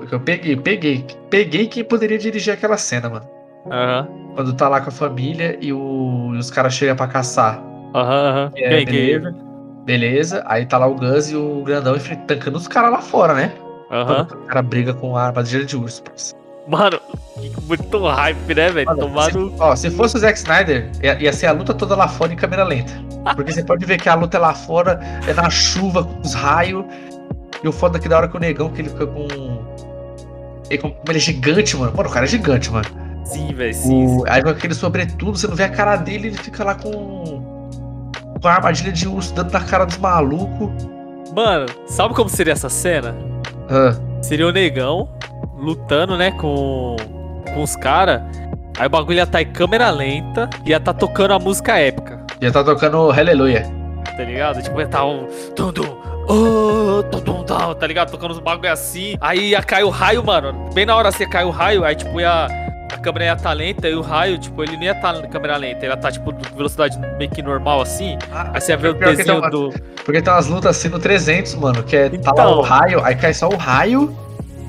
Speaker 2: Que eu peguei, peguei. Peguei quem poderia dirigir aquela cena, mano.
Speaker 3: Aham.
Speaker 2: Quando tá lá com a família e, o- e os caras chegam pra caçar.
Speaker 3: Aham, aham.
Speaker 2: É,
Speaker 3: que-
Speaker 2: beleza. Beleza, aí tá lá o Gus e o grandão enfren- tancando os caras lá fora, né?
Speaker 3: Aham.
Speaker 2: O cara briga com a armadilha de urso. parça.
Speaker 3: Mano, muito hype, né, velho?
Speaker 2: Mano,
Speaker 3: Tomar
Speaker 2: se, ó, se fosse o Zack Snyder, ia, ia ser a luta toda lá fora em câmera lenta. Porque você pode ver que a luta é lá fora, é na chuva, com os raios. E o foda é que da hora que o negão, que ele fica com. Ele, como ele é gigante, mano. Mano, o cara é gigante, mano.
Speaker 3: Sim, velho, sim.
Speaker 2: O, aí com aquele sobretudo, você não vê a cara dele, ele fica lá com. Com a armadilha de urso dando na cara dos malucos.
Speaker 3: Mano, sabe como seria essa cena?
Speaker 2: Ah,
Speaker 3: Seria o negão lutando, né, com, com os caras. Aí o bagulho ia estar em câmera lenta e ia estar tocando a música épica,
Speaker 2: já tá tocando Hallelujah.
Speaker 3: tá ligado? Tipo, ia estar um. Tum, tum, oh, tum, tum, tum, tá ligado? Tocando os bagulho assim. Aí ia cair o raio, mano. Bem na hora assim ia cair o raio, aí tipo ia. A câmera ia estar lenta e o raio, tipo, ele não ia estar na câmera lenta, ele ia estar, tipo, de velocidade meio que normal assim. Aí você ia ver o
Speaker 2: Pior que
Speaker 3: desenho
Speaker 2: uma-
Speaker 3: do.
Speaker 2: Porque tem umas lutas assim no 300, mano, que é tá lá
Speaker 3: Então.
Speaker 2: o raio, aí cai só o raio,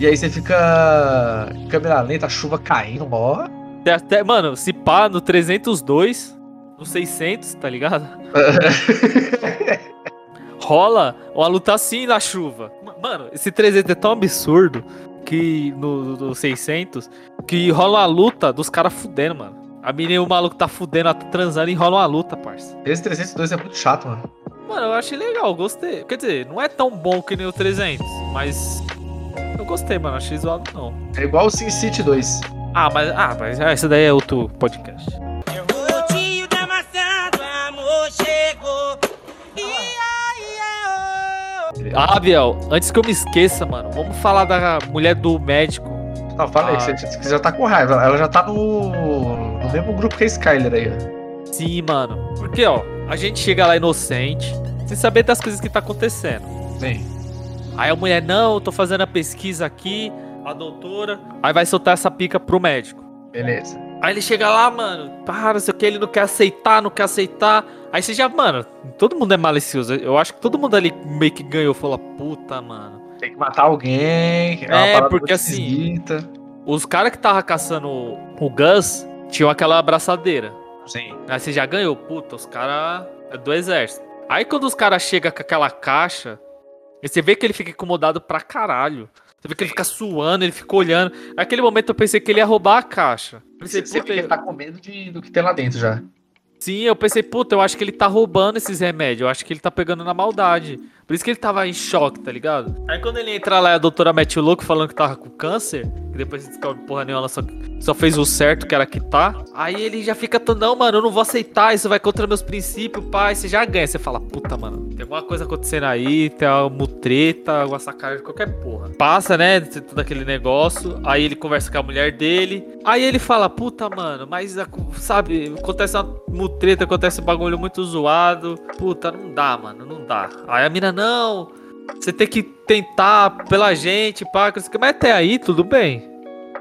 Speaker 2: e aí você fica câmera lenta, a chuva caindo, mó.
Speaker 3: Até- mano, se pá no 302, no 600, tá ligado? Rola uma luta assim na chuva. Ma- Mano, esse 300 é tão absurdo que no, no 600 que rola uma luta dos caras fudendo, mano. A menina e o maluco tá fudendo, ela tá transando e rola uma luta, parça.
Speaker 2: Esse 302 é muito chato, mano.
Speaker 3: Mano, eu achei legal, gostei. Quer dizer, não é tão bom que nem o 300, mas eu gostei, mano. Achei zoado não.
Speaker 2: É igual o Sin City 2.
Speaker 3: Ah, mas, ah, mas esse daí é outro podcast.
Speaker 5: Chegou. Ia, ia, oh.
Speaker 3: Ah, Biel, antes que eu me esqueça, mano, vamos falar da mulher do médico.
Speaker 2: Não, fala aí,
Speaker 3: Ah.
Speaker 2: você, você já tá com raiva. Ela já tá no, no mesmo grupo que a Skyler aí, ó.
Speaker 3: Sim, mano. Porque, ó, a gente chega lá inocente, sem saber das coisas que tá acontecendo.
Speaker 2: Sim.
Speaker 3: Aí a mulher, não, eu tô fazendo a pesquisa aqui, a doutora. Aí vai soltar essa pica pro médico.
Speaker 2: Beleza.
Speaker 3: Aí ele chega lá, mano, para, não sei o que, ele não quer aceitar, não quer aceitar. Aí você já, mano, todo mundo é malicioso. Eu acho que todo mundo ali meio que ganhou, falou, puta, mano.
Speaker 2: Tem que matar alguém.
Speaker 3: É,
Speaker 2: parada
Speaker 3: porque assim-
Speaker 2: esquisita.
Speaker 3: Os caras que tava caçando o- Gus tinham aquela abraçadeira.
Speaker 2: Sim.
Speaker 3: Aí você já ganhou, puta, os caras é do exército. Aí quando os caras chegam com aquela caixa, você vê que ele fica incomodado pra caralho. Você vê que ele fica suando, ele fica olhando. Naquele momento eu pensei que ele ia roubar a caixa. Pensei,
Speaker 2: Você, você fica tá com medo de, do que tem lá dentro já.
Speaker 3: Sim, eu pensei, puta, eu acho que ele tá roubando esses remédios. Eu acho que ele tá pegando na maldade. Por isso que ele tava em choque, tá ligado? Aí quando ele entra lá, a doutora mete o louco falando que tava com câncer. E depois se descobre porra nenhuma, ela só, só fez o certo, que era que tá. Aí ele já fica, todo, não, mano, eu não vou aceitar. Isso vai contra meus princípios, pai. Você já ganha. Você fala, puta, mano, tem alguma coisa acontecendo aí. Tem uma mutreta, alguma sacanagem, qualquer porra. Passa, né, todo aquele negócio. Aí ele conversa com a mulher dele. Aí ele fala, puta, mano, mas sabe, acontece uma mutreta, acontece bagulho muito zoado. Puta, não dá, mano, não dá. Aí a mina, não, você tem que tentar pela gente, pá, mas até aí, tudo bem.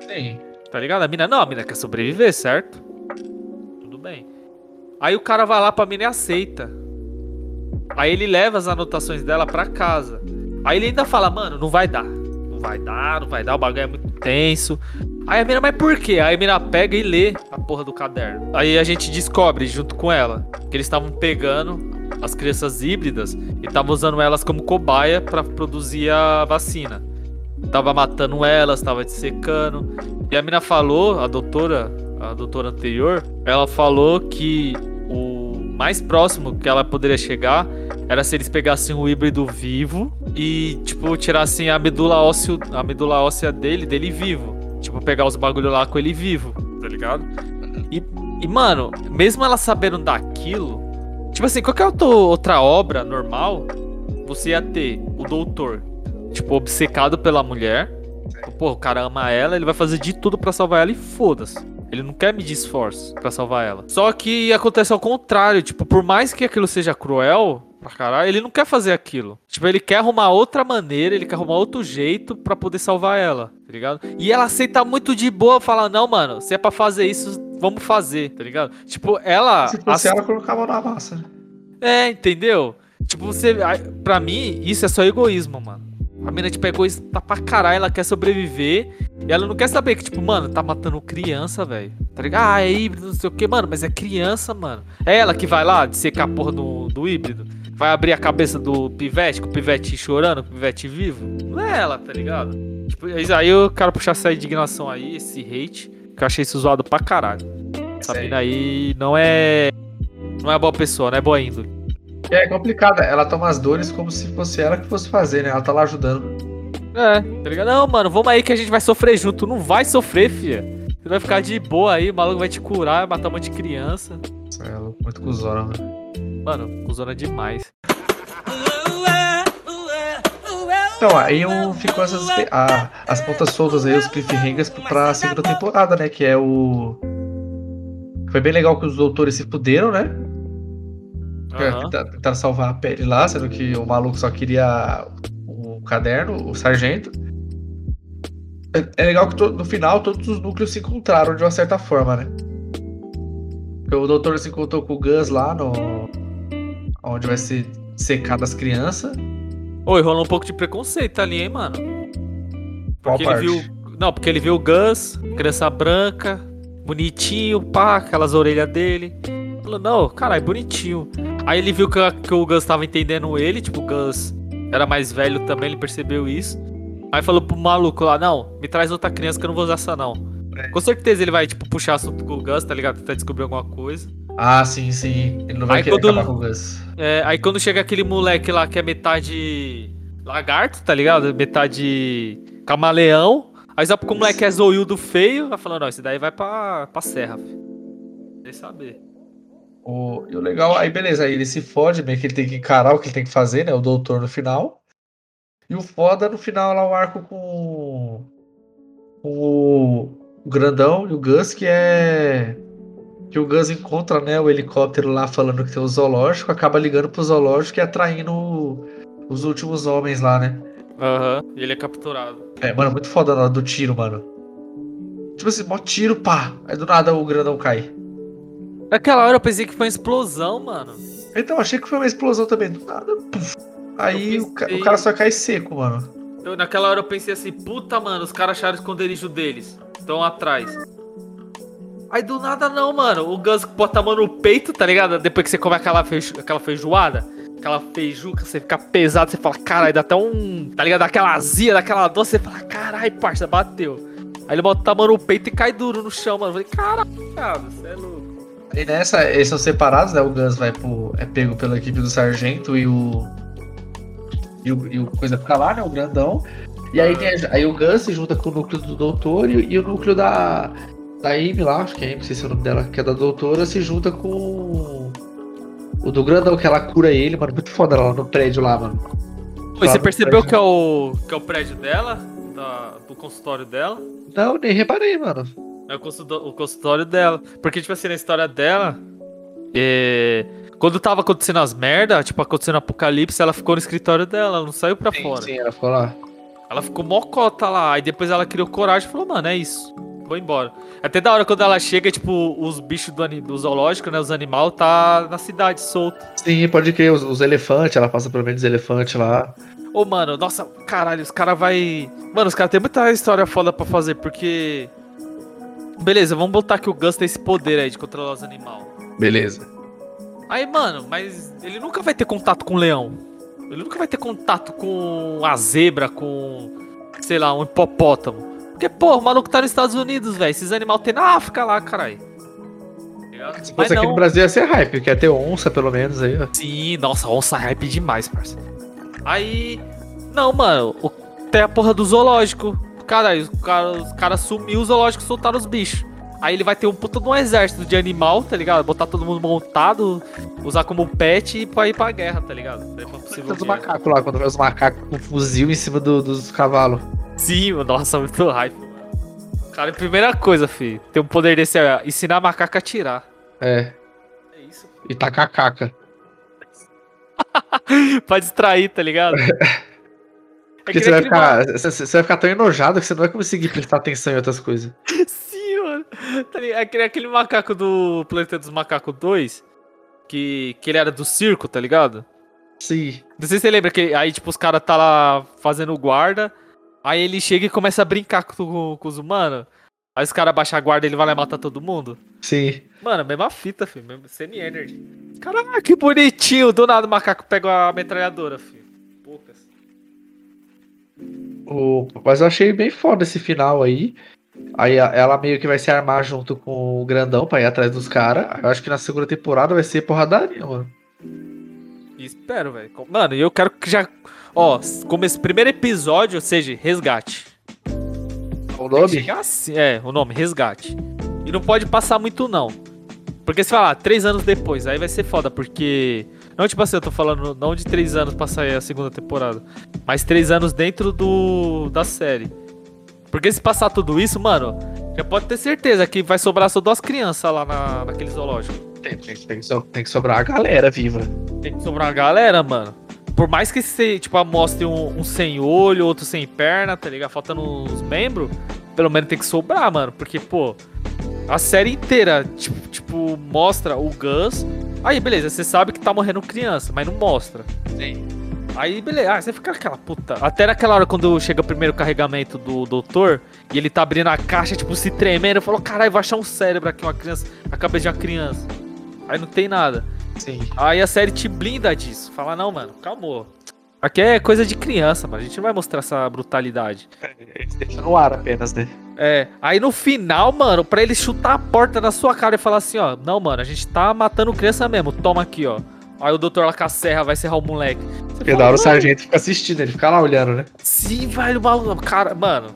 Speaker 2: Sim.
Speaker 3: Tá ligado? A mina, não, a mina quer sobreviver, certo? Tudo bem. Aí o cara vai lá pra mina e aceita. Aí ele leva as anotações dela pra casa. Aí ele ainda fala, mano, não vai dar. Não vai dar, não vai dar, o bagulho é muito tenso. Aí a mina, mas por quê? Aí a mina pega e lê a porra do caderno. Aí a gente descobre, junto com ela, que eles estavam pegando as crianças híbridas e estavam usando elas como cobaia pra produzir a vacina. Tava matando elas, tava dissecando. E a mina falou, a doutora, a doutora anterior, ela falou que o mais próximo que ela poderia chegar era se eles pegassem o híbrido vivo e, tipo, tirassem a medula óssea, a medula óssea dele, dele vivo. Tipo, pegar os bagulho lá com ele vivo, tá ligado? E, e, mano, mesmo ela sabendo daquilo, tipo assim, qualquer outra obra normal, você ia ter o doutor, tipo, obcecado pela mulher. Pô, o cara ama ela, ele vai fazer de tudo pra salvar ela e foda-se. Ele não quer medir esforço pra salvar ela. Só que acontece ao contrário, tipo, por mais que aquilo seja cruel pra caralho, ele não quer fazer aquilo. Tipo, ele quer arrumar outra maneira, ele quer arrumar outro jeito pra poder salvar ela, tá ligado? E ela aceita muito de boa, fala, não, mano, se é pra fazer isso, vamos fazer, tá ligado? Tipo, ela...
Speaker 2: Se fosse ela, colocava na massa.
Speaker 3: é, entendeu? Tipo, você. Pra mim, isso é só egoísmo, mano. A mina, tipo, é egoísta pra caralho, ela quer sobreviver. E ela não quer saber que, tipo, mano, tá matando criança, velho. Tá ligado? Ah, é híbrido, não sei o que, mano, mas é criança, mano. É ela que vai lá dissecar a porra do, do híbrido. Vai abrir a cabeça do pivete, com o pivete chorando, com o pivete vivo. Não é ela, tá ligado? Tipo, aí eu quero puxar essa indignação aí, esse hate, que eu achei isso zoado pra caralho. Essa mina aí não é. Não é boa pessoa, não é boa índole.
Speaker 2: É complicado, ela toma as dores como se fosse ela que fosse fazer, né? Ela tá lá ajudando.
Speaker 3: É, tá ligado? Não, mano, vamos aí que a gente vai sofrer junto. Tu não vai sofrer, fia. Você vai ficar de boa aí, o maluco vai te curar, vai matar um monte de criança.
Speaker 2: É muito cuzona, mano.
Speaker 3: Mano, cuzona demais.
Speaker 2: Então, aí um, ficou essas a- as pontas soltas aí, os cliffhangers pra segunda temporada, né? Que é o. Foi bem legal que os doutores se fuderam, né?
Speaker 3: Aham.
Speaker 2: Tentaram salvar a pele lá, sendo que o maluco só queria o caderno, o sargento. É, é legal que no final todos os núcleos se encontraram de uma certa forma, né? O doutor se encontrou com o Gus lá no. Onde vai ser secado as crianças.
Speaker 3: Oi, rolou um pouco de preconceito ali, hein, mano.
Speaker 2: Qual
Speaker 3: Porque ele
Speaker 2: parte?
Speaker 3: viu. Não, porque ele viu o Gus, criança branca, bonitinho, pá, aquelas orelhas dele. Falou, não, caralho, bonitinho. Aí ele viu que, que o Gus tava entendendo ele, tipo, o Gus era mais velho também, ele percebeu isso. Aí falou pro maluco lá, não, me traz outra criança que eu não vou usar essa não.
Speaker 2: É.
Speaker 3: Com certeza ele vai, tipo, puxar assunto com o Gus, tá ligado? Tentar descobrir alguma coisa.
Speaker 2: Ah, sim, sim. Ele não vai
Speaker 3: Aí
Speaker 2: querer
Speaker 3: quando-
Speaker 2: acabar com o Gus.
Speaker 3: É, aí quando chega aquele moleque lá que é metade lagarto, tá ligado? Metade camaleão. Aí só porque o moleque é zoiudo feio, vai falando, não, esse daí vai pra, pra serra, filho. Sem saber.
Speaker 2: O, e o legal, aí beleza, aí ele se fode, meio que ele tem que encarar o que ele tem que fazer, né? O doutor no final. E o foda no final lá o arco com, com o, o grandão e o Gus, que é. Que o Gus encontra, né, o helicóptero lá falando que tem o zoológico, acaba ligando pro zoológico e atraindo os últimos homens lá, né?
Speaker 3: Aham, e ele é capturado.
Speaker 2: É, mano, muito foda na do tiro, mano. Tipo assim, mó tiro, pá. Aí do nada o grandão cai.
Speaker 3: Naquela hora eu pensei que foi uma explosão, mano.
Speaker 2: Então, achei que foi uma explosão também. Do nada, puf. Aí
Speaker 3: pensei-
Speaker 2: o cara só cai seco, mano.
Speaker 3: Eu- naquela hora eu pensei assim, puta, mano, os caras acharam o esconderijo deles. Estão atrás. Aí do nada não, mano. O Gus bota a mão no peito, tá ligado? Depois que você come aquela, feijo- aquela feijoada, aquela feijuca, você fica pesado, você fala, caralho, dá até um. Tá ligado? Daquela azia, daquela doce, você fala, caralho, parça, bateu. Aí ele bota a mão no peito e cai duro no chão, mano. Eu falei, caralho, cara, você é louco.
Speaker 2: E nessa, eles são separados, né? O Gus vai pro. É pego pela equipe do sargento e o. E o, e o coisa fica lá, né? O grandão. E aí, tem a- aí o Gus se junta com o núcleo do doutor e, e o núcleo da. Da Amy lá, acho que é Amy, não sei se é o nome dela, que é da doutora, se junta com. O do grandão, que ela cura ele, mano. Muito foda lá no prédio lá, mano.
Speaker 3: Você percebeu
Speaker 2: prédio.
Speaker 3: que é o. que é o prédio dela? Da- do consultório dela?
Speaker 2: Não, nem reparei, mano.
Speaker 3: É o consultório, o consultório dela. Porque, tipo assim, na história dela. é, Quando tava acontecendo as merda, tipo, acontecendo apocalipse, ela ficou no escritório dela, ela não saiu pra
Speaker 2: Sim,
Speaker 3: fora.
Speaker 2: sim, ela ficou lá.
Speaker 3: Ela ficou mocota lá. Aí depois ela criou coragem e falou, mano, é isso. Vou embora. Até da hora quando ela chega, tipo, os bichos do, do zoológico, né? Os animais, tá na cidade solto.
Speaker 2: Sim, pode crer, os, os elefantes, ela passa pelo menos os elefantes lá.
Speaker 3: Ô, mano, nossa, caralho, os caras vai. Mano, os caras têm muita história foda pra fazer, porque. Beleza, vamos botar que o Gus tem esse poder aí de controlar os animais.
Speaker 2: Beleza.
Speaker 3: Aí, mano, mas ele nunca vai ter contato com o leão. Ele nunca vai ter contato com a zebra, com. sei lá, um hipopótamo. Porque, pô, o maluco tá nos Estados Unidos, velho. Esses animais tem na África lá, caralho.
Speaker 2: Se
Speaker 3: Mas
Speaker 2: fosse aqui no. Brasil ia ser hype, ia ter onça pelo menos aí, ó.
Speaker 3: Sim, nossa, onça hype demais, parça. Aí. Não, mano, o- tem a porra do zoológico. Caralho, os caras cara sumiu o zoológico e soltaram os bichos. Aí ele vai ter um puta de um exército de animal, tá ligado? Botar todo mundo montado, usar como pet e pra ir pra guerra, tá ligado? Possível
Speaker 2: Tem os macacos lá, quando vê os macacos com fuzil em cima do- dos cavalos.
Speaker 3: Sim, nossa, muito hype. Cara, primeira coisa, fi, ter um poder desse é ensinar macaco a atirar.
Speaker 2: É,
Speaker 3: É isso.
Speaker 2: e tacar caca.
Speaker 3: pra distrair, tá ligado? É
Speaker 2: você vai, ficar, você vai ficar tão enojado que você não vai conseguir prestar atenção em outras coisas.
Speaker 3: Sim, mano. Tá ligado? Aquele, aquele macaco do Planeta dos Macacos 2, que, que ele era do circo, tá ligado?
Speaker 2: Sim.
Speaker 3: Não sei se você lembra que aí, tipo, os caras tá lá fazendo guarda. Aí ele chega e começa a brincar com, com os humanos. Aí os caras baixam a guarda e ele vai lá e mata todo mundo.
Speaker 2: Sim.
Speaker 3: Mano, mesma fita, filho. Mesmo semi-energy. Caraca, que bonitinho. Do nada o macaco pega a metralhadora, filho. Poucas.
Speaker 2: O... Mas eu achei bem foda esse final aí. Aí ela meio que vai se armar junto com o grandão pra ir atrás dos caras. Eu acho que na segunda temporada vai ser porradaria, mano.
Speaker 3: Espero, velho. Mano, e eu quero que já. Ó, como esse primeiro episódio seja resgate.
Speaker 2: O nome?
Speaker 3: assim, é, o nome, resgate. E não pode passar muito, não. Porque se falar três anos depois, aí vai ser foda, porque. Não, tipo assim, eu tô falando não de três anos pra sair a segunda temporada. Mas três anos dentro do. da série. Porque se passar tudo isso, mano, já pode ter certeza que vai sobrar só duas crianças lá na, naquele zoológico.
Speaker 2: Tem, tem- tem que so- tem que sobrar a galera viva.
Speaker 3: Tem que sobrar uma galera, mano. Por mais que você, tipo, mostre um, um sem olho, outro sem perna, tá ligado? Faltando uns membros, pelo menos tem que sobrar, mano. Porque, pô, a série inteira, tipo, tipo, mostra o Gus. Aí, beleza, você sabe que tá morrendo criança, mas não mostra.
Speaker 2: Sim.
Speaker 3: Aí, beleza, ah, você fica aquela puta. Até naquela hora quando chega o primeiro carregamento do doutor e ele tá abrindo a caixa, tipo, se tremendo, falou: caralho, vai achar um cérebro aqui, uma criança, a cabeça de uma criança. Aí não tem nada.
Speaker 2: Sim.
Speaker 3: Aí a série te blinda disso. Fala, não, mano, calmou. Aqui é coisa de criança, mano. A gente não vai mostrar essa brutalidade.
Speaker 2: Eles deixam no ar apenas, né?
Speaker 3: É. Aí no final, mano, pra ele chutar a porta na sua cara e falar assim, ó. Não, mano, a gente tá matando criança mesmo. Toma aqui, ó. Aí o doutor lá com a serra vai serrar o moleque. Você
Speaker 2: Porque da hora o
Speaker 3: "Mano,
Speaker 2: sargento fica assistindo, ele fica lá olhando, né?
Speaker 3: Sim, velho, maluco. Cara, mano.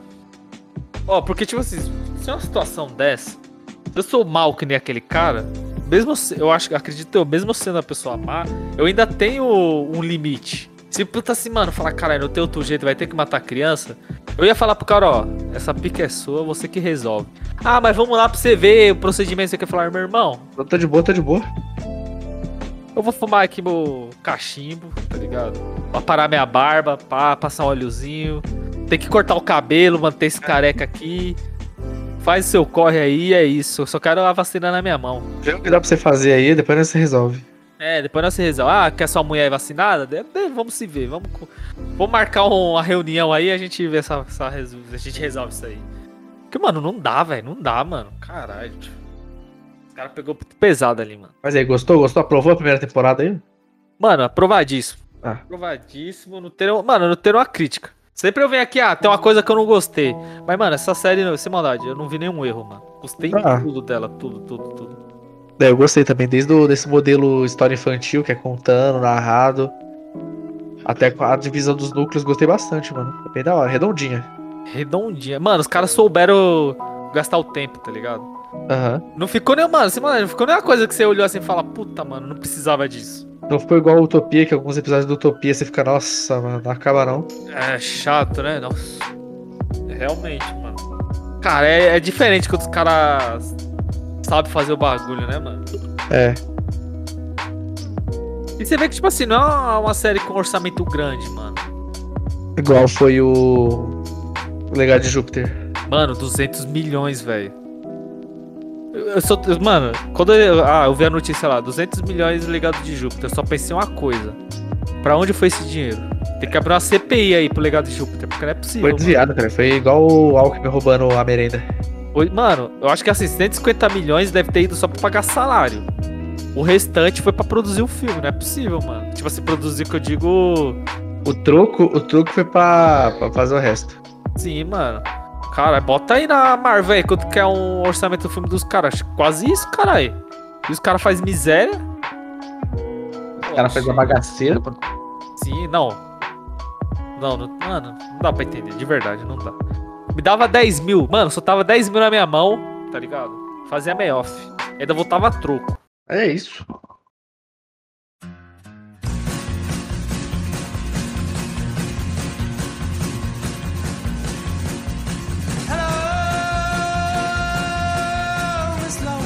Speaker 3: Ó, porque, tipo assim, se é uma situação dessa, se eu sou mal que nem aquele cara, mesmo se- eu acho, acredito eu, mesmo sendo uma pessoa má, eu ainda tenho um limite. Se puta assim, mano, falar, caralho, não tem outro jeito, vai ter que matar a criança. Eu ia falar pro cara, ó, essa pica é sua, você que resolve. Ah, mas vamos lá pra você ver o procedimento. Você quer falar, meu irmão,
Speaker 2: Tá de boa, tá de boa.
Speaker 3: Eu vou fumar aqui meu cachimbo, tá ligado? Pra parar minha barba, pá, passar um óleozinho. Tem que cortar o cabelo, manter esse careca aqui. Faz o seu corre aí, é isso. Eu só quero a vacina na minha mão.
Speaker 2: Vê o que dá pra você fazer aí, depois você resolve.
Speaker 3: É, depois nós se resolve. Ah, quer sua mulher vacinada? Vamos se ver. Vamos, vamos marcar um- uma reunião aí a gente vê essa, essa A gente resolve isso aí. Porque, mano, não dá, velho. Não dá, mano. Caralho. Cara pegou pesado ali, mano.
Speaker 2: Mas aí, gostou? Gostou? Aprovou a primeira temporada aí?
Speaker 3: Mano, aprovadíssimo.
Speaker 2: Ah.
Speaker 3: Aprovadíssimo. Não ter, mano, não ter uma crítica. Sempre eu venho aqui, ah, tem uma coisa que eu não gostei. Mas, mano, essa série, não- sem maldade, eu não vi nenhum erro, mano. Gostei
Speaker 2: Ah.
Speaker 3: tudo dela, tudo, tudo, tudo.
Speaker 2: É, eu gostei também, desde o, desse modelo história infantil, que é contando, narrado, até com a divisão dos núcleos, gostei bastante, mano. É bem da hora, redondinha.
Speaker 3: Redondinha. Mano, os caras souberam gastar o tempo, tá ligado?
Speaker 2: Aham.
Speaker 3: Não ficou nem, mano, assim, mano, não ficou nem uma coisa que você olhou assim e fala, puta, mano, não precisava disso.
Speaker 2: Não ficou igual a Utopia, que alguns episódios do Utopia você fica, nossa, mano, não acaba não.
Speaker 3: É chato, né? Nossa. Realmente, mano. Cara, é, é diferente quando os caras sabem fazer o bagulho, né, mano?
Speaker 2: É,
Speaker 3: E você vê que, tipo assim, não é uma- série com orçamento grande, mano.
Speaker 2: igual foi o. O Legado de Júpiter.
Speaker 3: Mano, 200 milhões, velho. Eu, sou. Mano, quando eu, ah, eu vi a notícia lá, 200 milhões legado de Júpiter, eu só pensei uma coisa. Pra onde foi esse dinheiro? Tem que abrir uma CPI aí pro legado de Júpiter, porque não é possível.
Speaker 2: Foi desviado, cara. Foi igual o Alckmin roubando a merenda.
Speaker 3: Foi- Mano, eu acho que assim, 150 milhões deve ter ido só pra pagar salário. O restante foi pra produzir o filme, não é possível, mano. Tipo assim, produzir que eu digo.
Speaker 2: O troco, o troco foi pra, pra fazer o resto.
Speaker 3: Sim, mano. Cara, bota aí na Marvel aí, quanto que é um orçamento do filme dos caras. Acho que Quase isso, caralho. E os caras fazem miséria.
Speaker 2: O cara fez uma bagaceira.
Speaker 3: Sim, não. Não, não, mano, não dá pra entender, de verdade, não dá. Me dava 10 mil, mano, só tava 10 mil na minha mão, tá ligado? Fazia meia-off. Ainda voltava troco.
Speaker 2: É isso.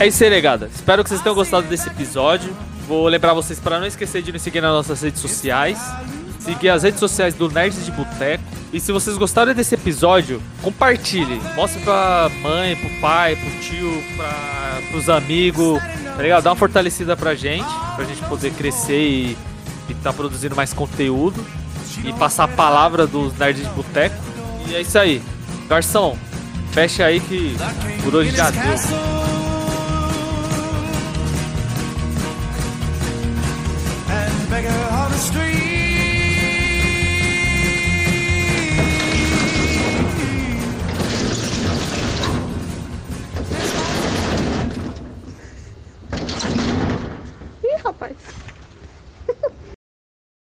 Speaker 3: É isso aí, negada. Espero que vocês tenham gostado desse episódio. Vou lembrar vocês para não esquecer de nos seguir nas nossas redes sociais. Seguir as redes sociais do Nerds de Boteco. E se vocês gostaram desse episódio, compartilhe. Mostre pra mãe, pro pai, pro tio, pra, pros amigos. Tá ligado? Dá uma fortalecida pra gente. Pra gente poder crescer e e tá produzindo mais conteúdo e passar a palavra dos nerds de boteco. E é isso aí. Garçom, fecha aí que por hoje já deu.
Speaker 6: The street.
Speaker 7: Rapaz.